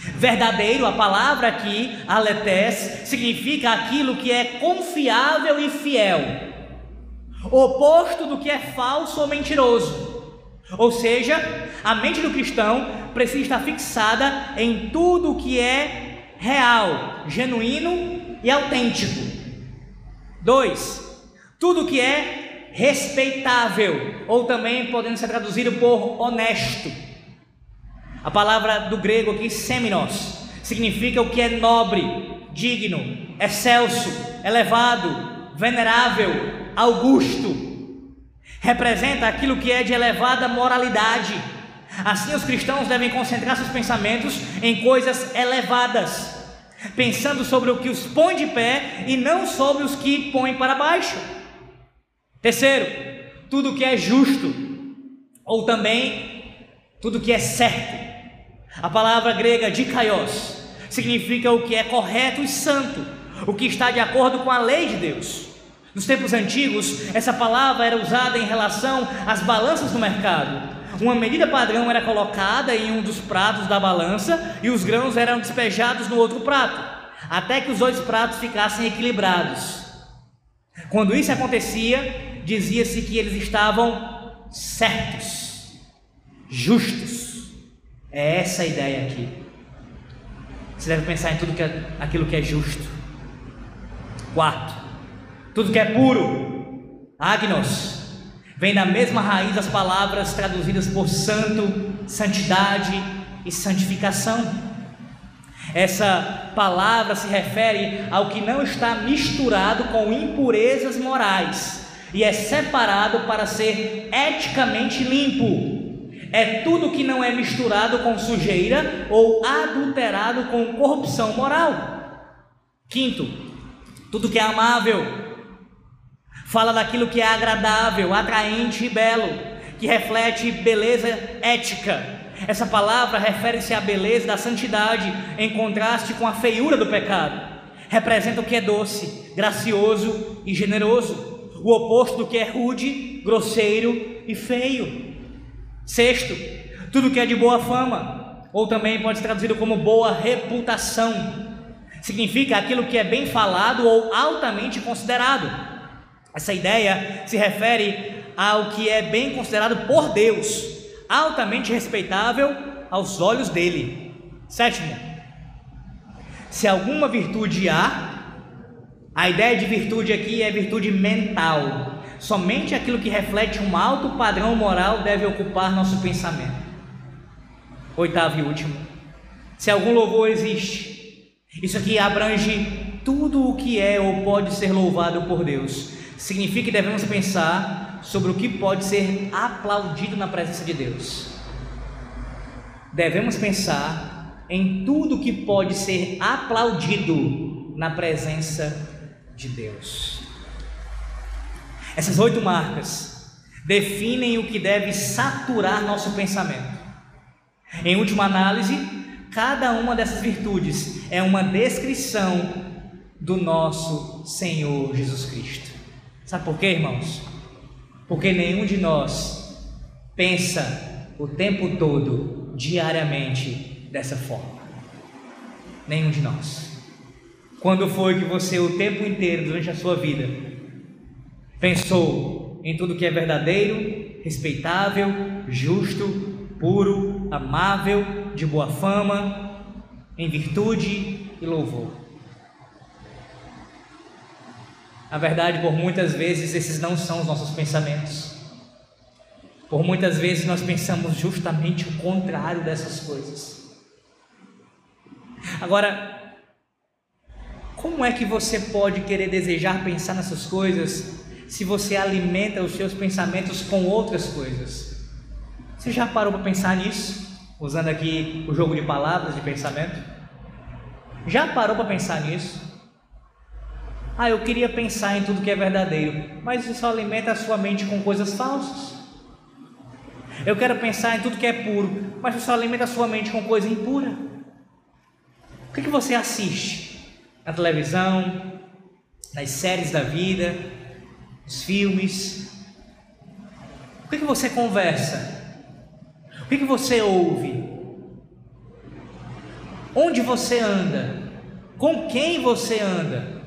Verdadeiro, a palavra aqui, aletés, significa aquilo que é confiável e fiel, oposto do que é falso ou mentiroso. Ou seja, a mente do cristão precisa estar fixada em tudo que é real, genuíno e autêntico. Dois, tudo que é respeitável, ou também podendo ser traduzido por honesto. A palavra do grego aqui, seminos, significa o que é nobre, digno, excelso, elevado, venerável, augusto. Representa aquilo que é de elevada moralidade. Assim, os cristãos devem concentrar seus pensamentos em coisas elevadas, pensando sobre o que os põe de pé e não sobre os que põem para baixo. Terceiro, tudo que é justo, ou também tudo que é certo. A palavra grega dikaios significa o que é correto e santo, o que está de acordo com a lei de Deus. Nos tempos antigos, essa palavra era usada em relação às balanças no mercado. Uma medida padrão era colocada em um dos pratos da balança e os grãos eram despejados no outro prato, até que os dois pratos ficassem equilibrados. Quando isso acontecia, dizia-se que eles estavam certos, justos. É essa a ideia aqui. Você deve pensar em tudo que é, aquilo que é justo. Quarto, tudo que é puro, agnos, vem da mesma raiz das palavras traduzidas por santo, santidade e santificação. Essa palavra se refere ao que não está misturado com impurezas morais e é separado para ser eticamente limpo. É tudo que não é misturado com sujeira ou adulterado com corrupção moral. Quinto, tudo que é amável, Fala daquilo que é agradável, atraente e belo, que reflete beleza ética. Essa palavra refere-se à beleza da santidade em contraste com a feiura do pecado. Representa o que é doce, gracioso e generoso, o oposto do que é rude, grosseiro e feio. Sexto, tudo que é de boa fama, ou também pode ser traduzido como boa reputação. Significa aquilo que é bem falado ou altamente considerado. Essa ideia se refere ao que é bem considerado por Deus, altamente respeitável aos olhos dele. Sétimo, se alguma virtude há, a ideia de virtude aqui é virtude mental. Somente aquilo que reflete um alto padrão moral deve ocupar nosso pensamento. Oitavo e último, se algum louvor existe, isso aqui abrange tudo o que é ou pode ser louvado por Deus significa que devemos pensar sobre o que pode ser aplaudido na presença de Deus. Devemos pensar em tudo que pode ser aplaudido na presença de Deus. Essas oito marcas definem o que deve saturar nosso pensamento. Em última análise, cada uma dessas virtudes é uma descrição do nosso Senhor Jesus Cristo. Sabe por quê, irmãos? Porque nenhum de nós pensa o tempo todo, diariamente, dessa forma. Nenhum de nós. Quando foi que você, o tempo inteiro, durante a sua vida, pensou em tudo que é verdadeiro, respeitável, justo, puro, amável, de boa fama, em virtude e louvor? Na verdade, por muitas vezes, esses não são os nossos pensamentos. Por muitas vezes, nós pensamos justamente o contrário dessas coisas. Agora, como é que você pode querer desejar pensar nessas coisas se você alimenta os seus pensamentos com outras coisas? Você já parou para pensar nisso? Usando aqui o jogo de palavras de pensamento? Já parou para pensar nisso? Ah, eu queria pensar em tudo que é verdadeiro, mas isso alimenta a sua mente com coisas falsas. Eu quero pensar em tudo que é puro, mas isso alimenta a sua mente com coisa impura. O que, que você assiste? Na televisão, nas séries da vida, nos filmes? O que, que você conversa? O que, que você ouve? Onde você anda? Com quem você anda?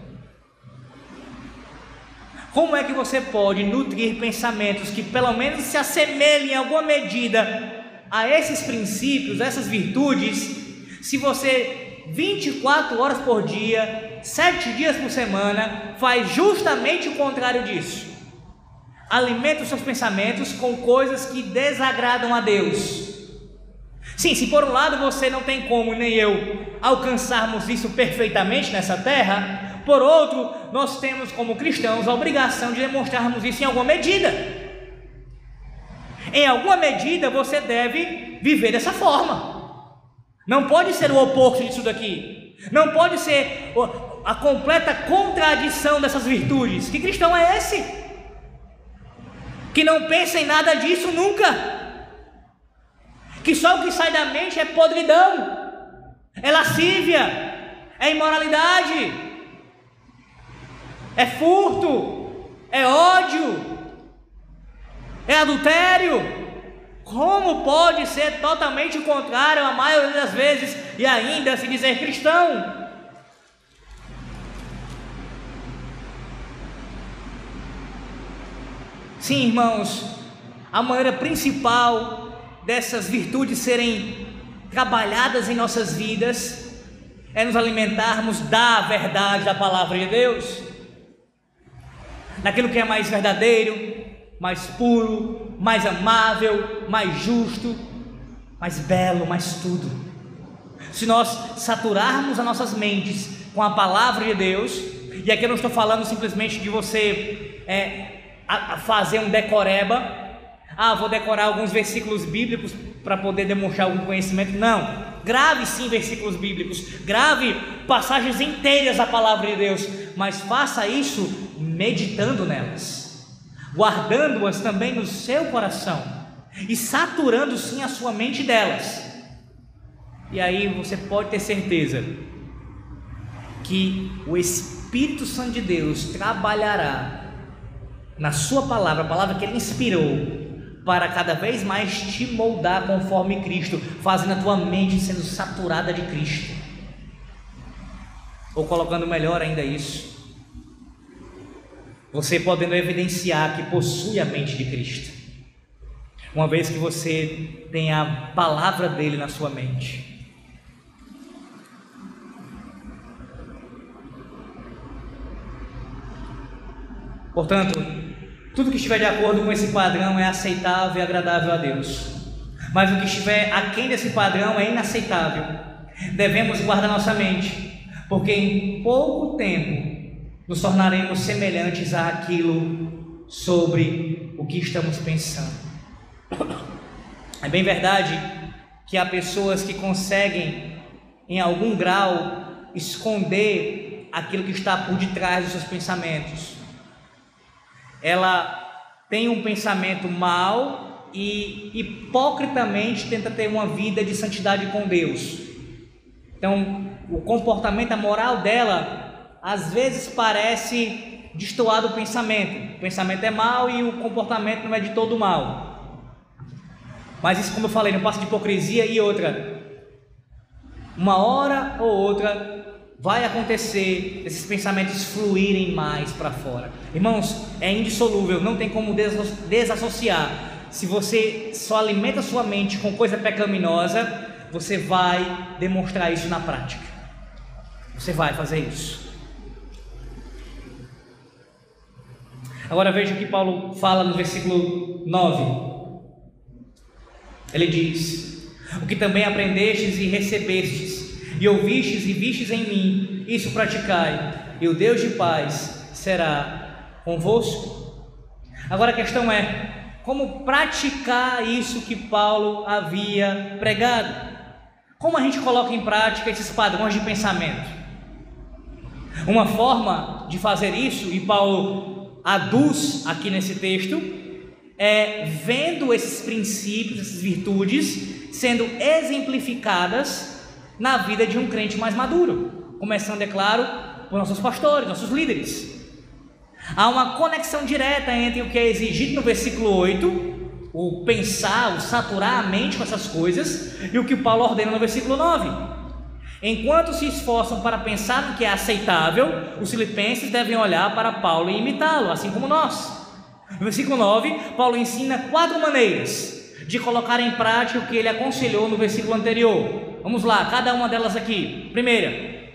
Como é que você pode nutrir pensamentos que pelo menos se assemelhem em alguma medida a esses princípios, a essas virtudes, se você 24 horas por dia, 7 dias por semana, faz justamente o contrário disso? alimenta os seus pensamentos com coisas que desagradam a Deus. Sim, se por um lado você não tem como, nem eu, alcançarmos isso perfeitamente nessa terra, por outro, nós temos como cristãos a obrigação de demonstrarmos isso em alguma medida. Em alguma medida você deve viver dessa forma. Não pode ser o oposto disso daqui. Não pode ser a completa contradição dessas virtudes. Que cristão é esse? Que não pensa em nada disso nunca. Que só o que sai da mente é podridão, é lascívia, é imoralidade, é furto, é ódio, é adultério. Como pode ser totalmente contrário a maioria das vezes e ainda se dizer cristão? Sim, irmãos, a maneira principal dessas virtudes serem trabalhadas em nossas vidas é nos alimentarmos da verdade da palavra de Deus, daquilo que é mais verdadeiro, mais puro, mais amável, mais justo, mais belo, mais tudo. Se nós saturarmos as nossas mentes com a palavra de Deus, e aqui eu não estou falando simplesmente de você é, a, a fazer um decoreba. Ah, vou decorar alguns versículos bíblicos para poder demonstrar algum conhecimento. Não. Grave sim versículos bíblicos, grave passagens inteiras da palavra de Deus, mas faça isso meditando nelas, guardando-as também no seu coração e saturando sim a sua mente delas. E aí você pode ter certeza que o Espírito Santo de Deus trabalhará na Sua palavra, a palavra que Ele inspirou, para cada vez mais te moldar conforme Cristo, fazendo a tua mente sendo saturada de Cristo. Ou colocando melhor ainda isso, você podendo evidenciar que possui a mente de Cristo, uma vez que você tem a palavra dele na sua mente. Portanto, tudo que estiver de acordo com esse padrão é aceitável e agradável a Deus. Mas o que estiver aquém desse padrão é inaceitável. Devemos guardar nossa mente, porque em pouco tempo nos tornaremos semelhantes àquilo sobre o que estamos pensando. É bem verdade que há pessoas que conseguem, em algum grau, esconder aquilo que está por detrás dos seus pensamentos ela tem um pensamento mau e hipocritamente tenta ter uma vida de santidade com Deus. Então, o comportamento, a moral dela, às vezes parece destoar do pensamento. O pensamento é mau e o comportamento não é de todo mal. Mas isso, como eu falei, não passa de hipocrisia e outra. Uma hora ou outra vai acontecer esses pensamentos fluírem mais para fora. Irmãos, é indissolúvel, não tem como desassociar. Se você só alimenta sua mente com coisa pecaminosa, você vai demonstrar isso na prática. Você vai fazer isso. Agora veja o que Paulo fala no versículo 9. Ele diz: O que também aprendestes e recebestes e ouvistes e vistes em mim, isso praticai, e o Deus de paz será convosco. Agora a questão é: como praticar isso que Paulo havia pregado? Como a gente coloca em prática esses padrões de pensamento? Uma forma de fazer isso, e Paulo aduz aqui nesse texto, é vendo esses princípios, essas virtudes sendo exemplificadas na vida de um crente mais maduro, começando, é claro, por nossos pastores, nossos líderes. Há uma conexão direta entre o que é exigido no versículo 8, o pensar, o saturar a mente com essas coisas, e o que Paulo ordena no versículo 9. Enquanto se esforçam para pensar no que é aceitável, os filipenses devem olhar para Paulo e imitá-lo, assim como nós. No versículo 9, Paulo ensina quatro maneiras de colocar em prática o que ele aconselhou no versículo anterior. Vamos lá, cada uma delas aqui. Primeira,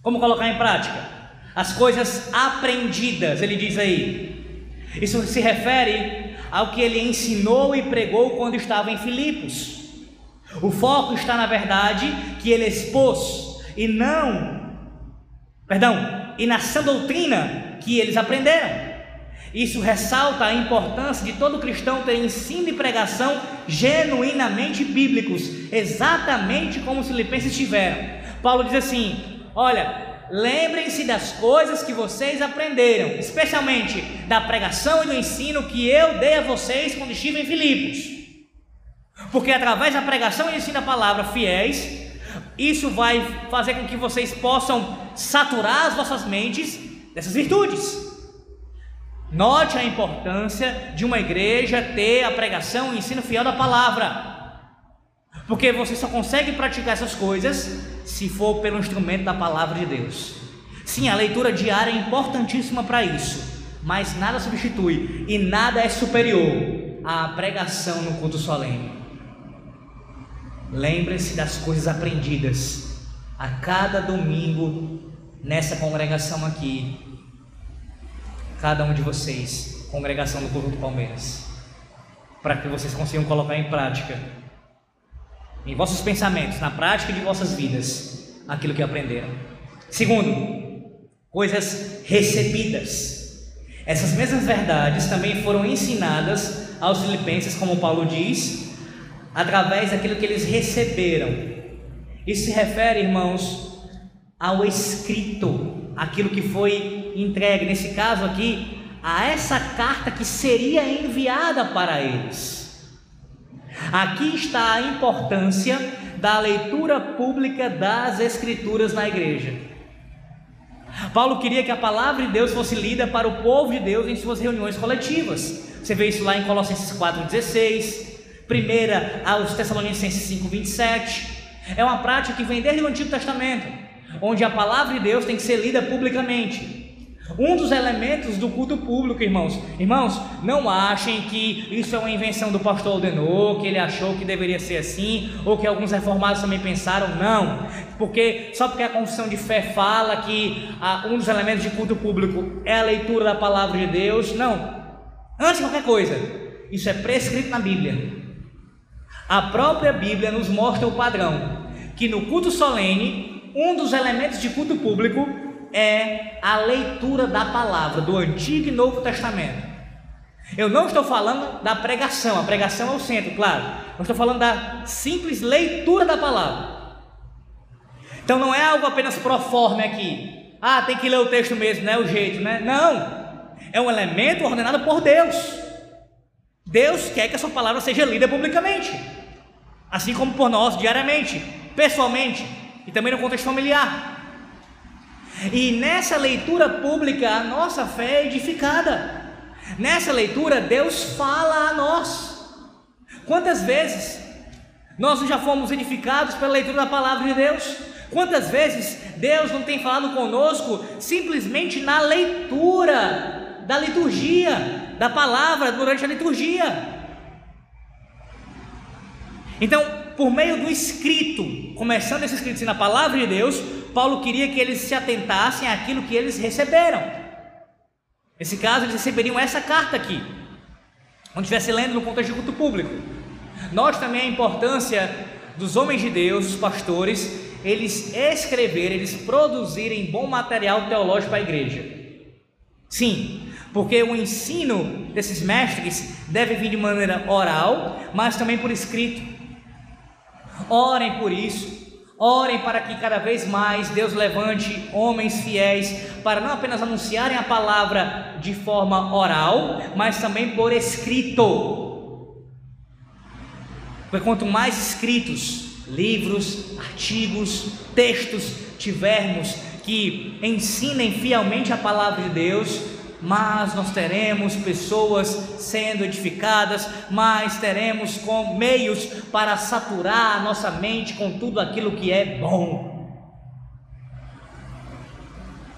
como colocar em prática? As coisas aprendidas, ele diz aí. Isso se refere ao que ele ensinou e pregou quando estava em Filipos. O foco está na verdade que ele expôs e não, perdão, e na sã doutrina que eles aprenderam. Isso ressalta a importância de todo cristão ter ensino e pregação genuinamente bíblicos, exatamente como os filipenses tiveram. Paulo diz assim: Olha, lembrem-se das coisas que vocês aprenderam, especialmente da pregação e do ensino que eu dei a vocês quando estive em Filipos. Porque através da pregação e ensino da palavra fiéis, isso vai fazer com que vocês possam saturar as vossas mentes dessas virtudes. Note a importância de uma igreja ter a pregação e ensino fiel da palavra. Porque você só consegue praticar essas coisas se for pelo instrumento da palavra de Deus. Sim, a leitura diária é importantíssima para isso, mas nada substitui e nada é superior à pregação no culto solene. Lembre-se das coisas aprendidas a cada domingo nessa congregação aqui cada um de vocês, congregação do Corpo do Palmeiras, para que vocês consigam colocar em prática, em vossos pensamentos, na prática de vossas vidas, aquilo que aprenderam. Segundo, coisas recebidas. Essas mesmas verdades também foram ensinadas aos filipenses, como Paulo diz, através daquilo que eles receberam. Isso se refere, irmãos, ao escrito, aquilo que foi entregue, nesse caso aqui, a essa carta que seria enviada para eles. Aqui está a importância da leitura pública das Escrituras na igreja. Paulo queria que a palavra de Deus fosse lida para o povo de Deus em suas reuniões coletivas. Você vê isso lá em Colossenses 4,16, primeira aos Tessalonicenses 5,27. É uma prática que vem desde o Antigo Testamento, onde a palavra de Deus tem que ser lida publicamente. Um dos elementos do culto público, irmãos. Irmãos, não achem que isso é uma invenção do pastor Aldenor, que ele achou que deveria ser assim, ou que alguns reformados também pensaram, não. Porque só porque a confissão de fé fala que ah, um dos elementos de culto público é a leitura da palavra de Deus, não. Antes de qualquer coisa, isso é prescrito na Bíblia. A própria Bíblia nos mostra o padrão que no culto solene, um dos elementos de culto público é a leitura da palavra do Antigo e Novo Testamento. Eu não estou falando da pregação, a pregação é o centro, claro. Eu estou falando da simples leitura da palavra. Então não é algo apenas pro forma aqui. Ah, tem que ler o texto mesmo, não é o jeito, né? Não. É um elemento ordenado por Deus. Deus quer que a sua palavra seja lida publicamente, assim como por nós diariamente, pessoalmente e também no contexto familiar. E nessa leitura pública a nossa fé é edificada. Nessa leitura Deus fala a nós. Quantas vezes nós já fomos edificados pela leitura da palavra de Deus? Quantas vezes Deus não tem falado conosco simplesmente na leitura da liturgia, da palavra durante a liturgia? Então, por meio do escrito, começando esse escrito na palavra de Deus, Paulo queria que eles se atentassem àquilo que eles receberam. Nesse caso, eles receberiam essa carta aqui, onde estivesse lendo no contexto de culto público. Nós também a importância dos homens de Deus, os pastores, eles escreverem, eles produzirem bom material teológico para a igreja. Sim, porque o ensino desses mestres deve vir de maneira oral, mas também por escrito. Orem por isso, Orem para que cada vez mais Deus levante homens fiéis para não apenas anunciarem a palavra de forma oral, mas também por escrito. Porque quanto mais escritos, livros, artigos, textos tivermos que ensinem fielmente a palavra de Deus, mas nós teremos pessoas sendo edificadas, mas teremos com meios para saturar a nossa mente com tudo aquilo que é bom.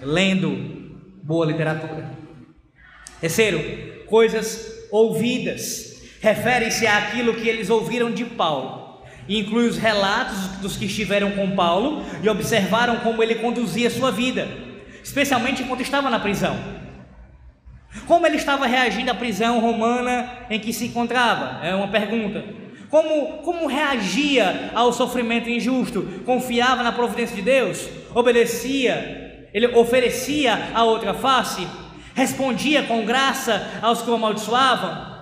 Lendo boa literatura. Terceiro, coisas ouvidas. Refere-se àquilo que eles ouviram de Paulo. Inclui os relatos dos que estiveram com Paulo e observaram como ele conduzia sua vida, especialmente enquanto estava na prisão. Como ele estava reagindo à prisão romana em que se encontrava? É uma pergunta. Como, como reagia ao sofrimento injusto? Confiava na providência de Deus? Obedecia? Ele oferecia a outra face? Respondia com graça aos que o amaldiçoavam?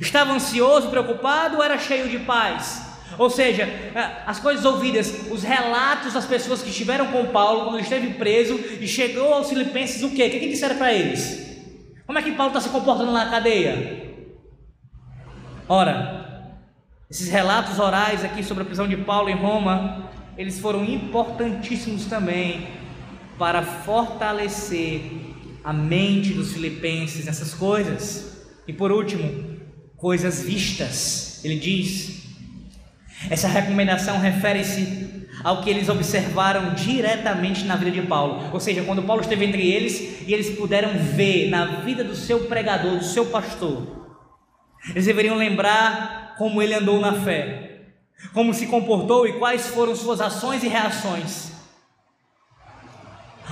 Estava ansioso, preocupado ou era cheio de paz? Ou seja, as coisas ouvidas, os relatos das pessoas que estiveram com Paulo quando ele esteve preso e chegou aos filipenses, o quê? O que, que disseram para eles? Como é que Paulo está se comportando na cadeia? Ora, esses relatos orais aqui sobre a prisão de Paulo em Roma, eles foram importantíssimos também para fortalecer a mente dos filipenses nessas coisas. E por último, coisas vistas. Ele diz: essa recomendação refere-se ao que eles observaram diretamente na vida de Paulo. Ou seja, quando Paulo esteve entre eles e eles puderam ver na vida do seu pregador, do seu pastor, eles deveriam lembrar como ele andou na fé, como se comportou e quais foram suas ações e reações.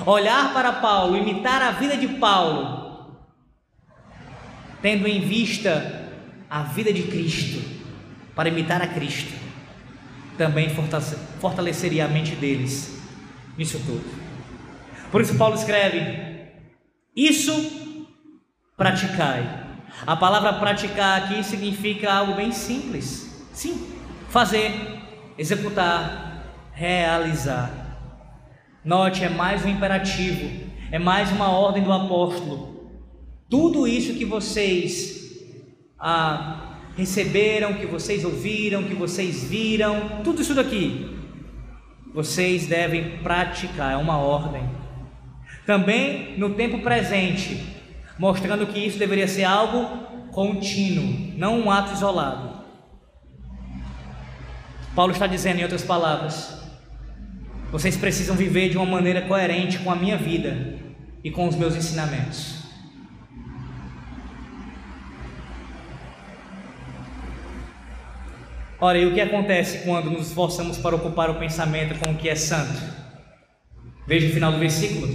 Olhar para Paulo, imitar a vida de Paulo, tendo em vista a vida de Cristo, para imitar a Cristo, também fortaleceria a mente deles nisso tudo. Por isso, Paulo escreve: Isso praticai. A palavra praticar aqui significa algo bem simples. Sim, fazer, executar, realizar. Note, é mais um imperativo, é mais uma ordem do apóstolo. Tudo isso que vocês ah, receberam, que vocês ouviram, que vocês viram, tudo isso daqui, vocês devem praticar, é uma ordem. Também no tempo presente, mostrando que isso deveria ser algo contínuo, não um ato isolado. Paulo está dizendo, em outras palavras, vocês precisam viver de uma maneira coerente com a minha vida e com os meus ensinamentos. Ora, e o que acontece quando nos esforçamos para ocupar o pensamento com o que é santo? Veja o final do versículo.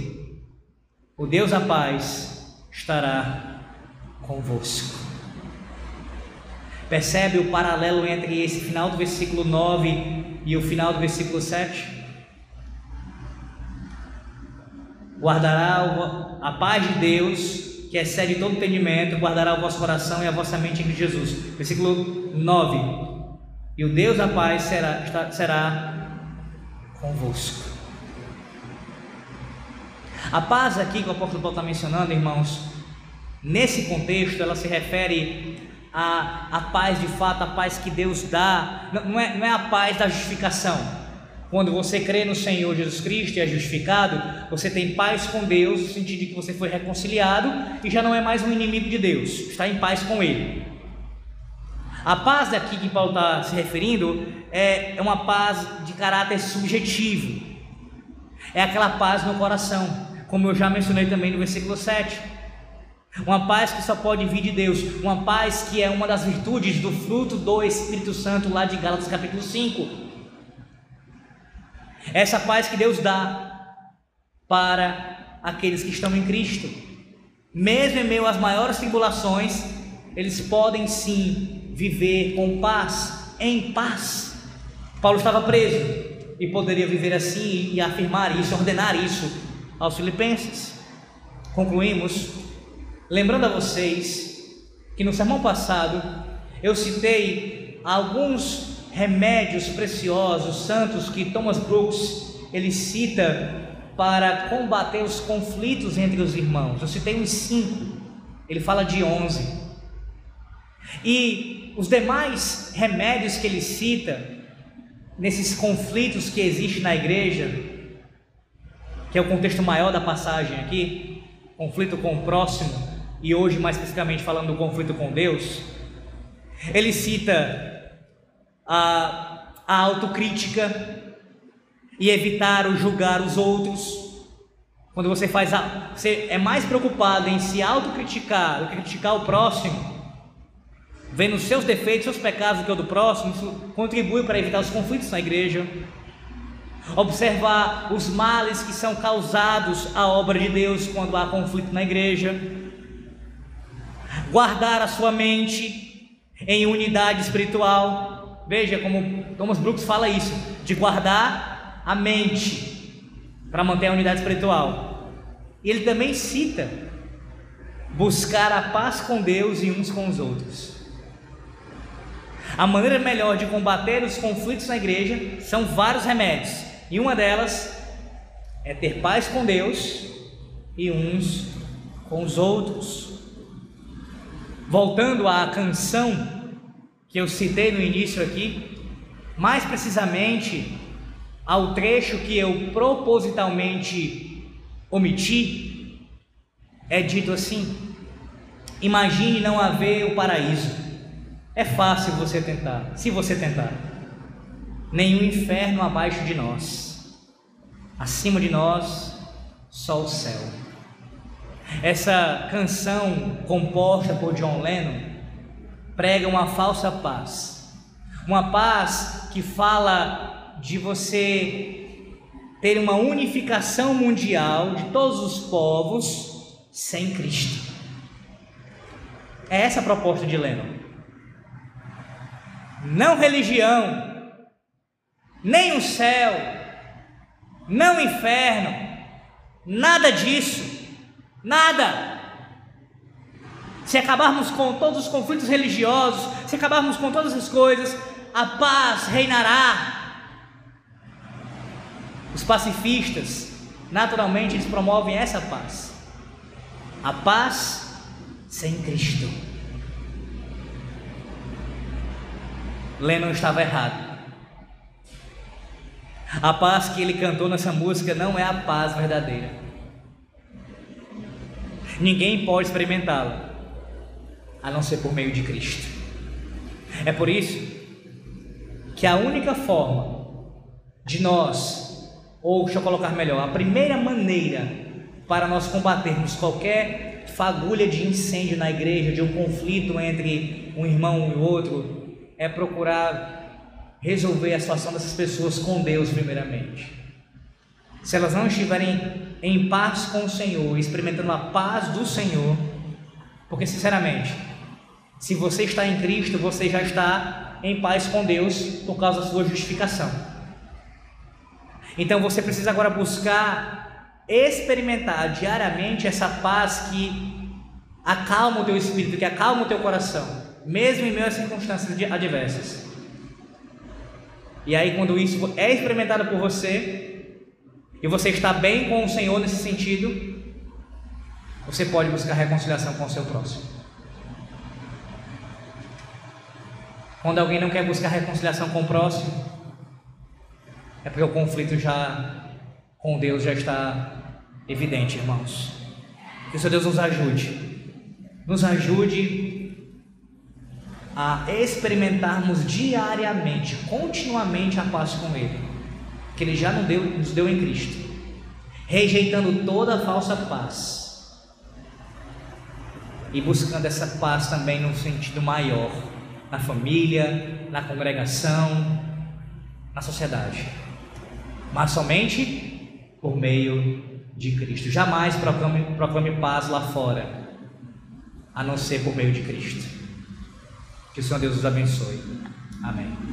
O Deus da paz estará convosco. Percebe o paralelo entre esse final do versículo 9 e o final do versículo 7? Guardará a paz de Deus, que excede todo entendimento, guardará o vosso coração e a vossa mente em Jesus. Versículo 9 e o Deus da paz será, será convosco. A paz aqui que o apóstolo Paulo está mencionando, irmãos, nesse contexto ela se refere à, à paz de fato, a paz que Deus dá, não é, não é a paz da justificação. Quando você crê no Senhor Jesus Cristo e é justificado, você tem paz com Deus, no sentido de que você foi reconciliado e já não é mais um inimigo de Deus, está em paz com Ele. A paz aqui que Paulo está se referindo é, é uma paz de caráter subjetivo, é aquela paz no coração, como eu já mencionei também no versículo 7. Uma paz que só pode vir de Deus, uma paz que é uma das virtudes do fruto do Espírito Santo, lá de Gálatas capítulo 5. Essa paz que Deus dá para aqueles que estão em Cristo, mesmo em meio às maiores tribulações, eles podem sim viver com paz, em paz. Paulo estava preso e poderia viver assim e afirmar isso, ordenar isso aos filipenses. Concluímos lembrando a vocês que no sermão passado eu citei alguns remédios preciosos, santos que Thomas Brooks ele cita para combater os conflitos entre os irmãos. Eu citei uns cinco, ele fala de onze. E os demais remédios que ele cita, nesses conflitos que existem na igreja, que é o contexto maior da passagem aqui, conflito com o próximo, e hoje mais especificamente falando do conflito com Deus, ele cita a, a autocrítica e evitar o julgar os outros. Quando você faz a, você é mais preocupado em se autocriticar do que criticar o próximo, vendo os seus defeitos, seus pecados do que o do próximo, isso contribui para evitar os conflitos na igreja. Observar os males que são causados à obra de Deus quando há conflito na igreja. guardar a sua mente em unidade espiritual. Veja como Thomas Brooks fala isso, de guardar a mente para manter a unidade espiritual. Ele também cita buscar a paz com Deus e uns com os outros. A maneira melhor de combater os conflitos na igreja são vários remédios, e uma delas é ter paz com Deus e uns com os outros. Voltando à canção que eu citei no início aqui, mais precisamente ao trecho que eu propositalmente omiti, é dito assim: Imagine não haver o paraíso. É fácil você tentar, se você tentar. Nenhum inferno abaixo de nós. Acima de nós, só o céu. Essa canção composta por John Lennon prega uma falsa paz. Uma paz que fala de você ter uma unificação mundial de todos os povos sem Cristo. É essa a proposta de Lennon. Não religião, nem o céu, não o inferno, nada disso, nada. Se acabarmos com todos os conflitos religiosos, se acabarmos com todas as coisas, a paz reinará. Os pacifistas, naturalmente, eles promovem essa paz. A paz sem Cristo. Lennon estava errado. A paz que ele cantou nessa música não é a paz verdadeira. Ninguém pode experimentá-la a não ser por meio de Cristo. É por isso que a única forma de nós, ou deixa eu colocar melhor, a primeira maneira para nós combatermos qualquer fagulha de incêndio na igreja, de um conflito entre um irmão e o outro, é procurar resolver a situação dessas pessoas com Deus, primeiramente. Se elas não estiverem em paz com o Senhor, experimentando a paz do Senhor, porque, sinceramente, se você está em Cristo, você já está em paz com Deus por causa da sua justificação. Então você precisa agora buscar experimentar diariamente essa paz que acalma o teu espírito, que acalma o teu coração, mesmo em meio a circunstâncias adversas. E aí, quando isso é experimentado por você, e você está bem com o Senhor nesse sentido, você pode buscar reconciliação com o seu próximo. Quando alguém não quer buscar reconciliação com o próximo, é porque o conflito já com Deus já está evidente, irmãos. Que o Senhor Deus nos ajude, nos ajude a experimentarmos diariamente, continuamente a paz com Ele, que Ele já nos deu, nos deu em Cristo, rejeitando toda falsa paz e buscando essa paz também no sentido maior, na família, na congregação, na sociedade mas somente por meio de Cristo. Jamais proclame, proclame paz lá fora, a não ser por meio de Cristo. Que o Senhor Deus os abençoe. Amém.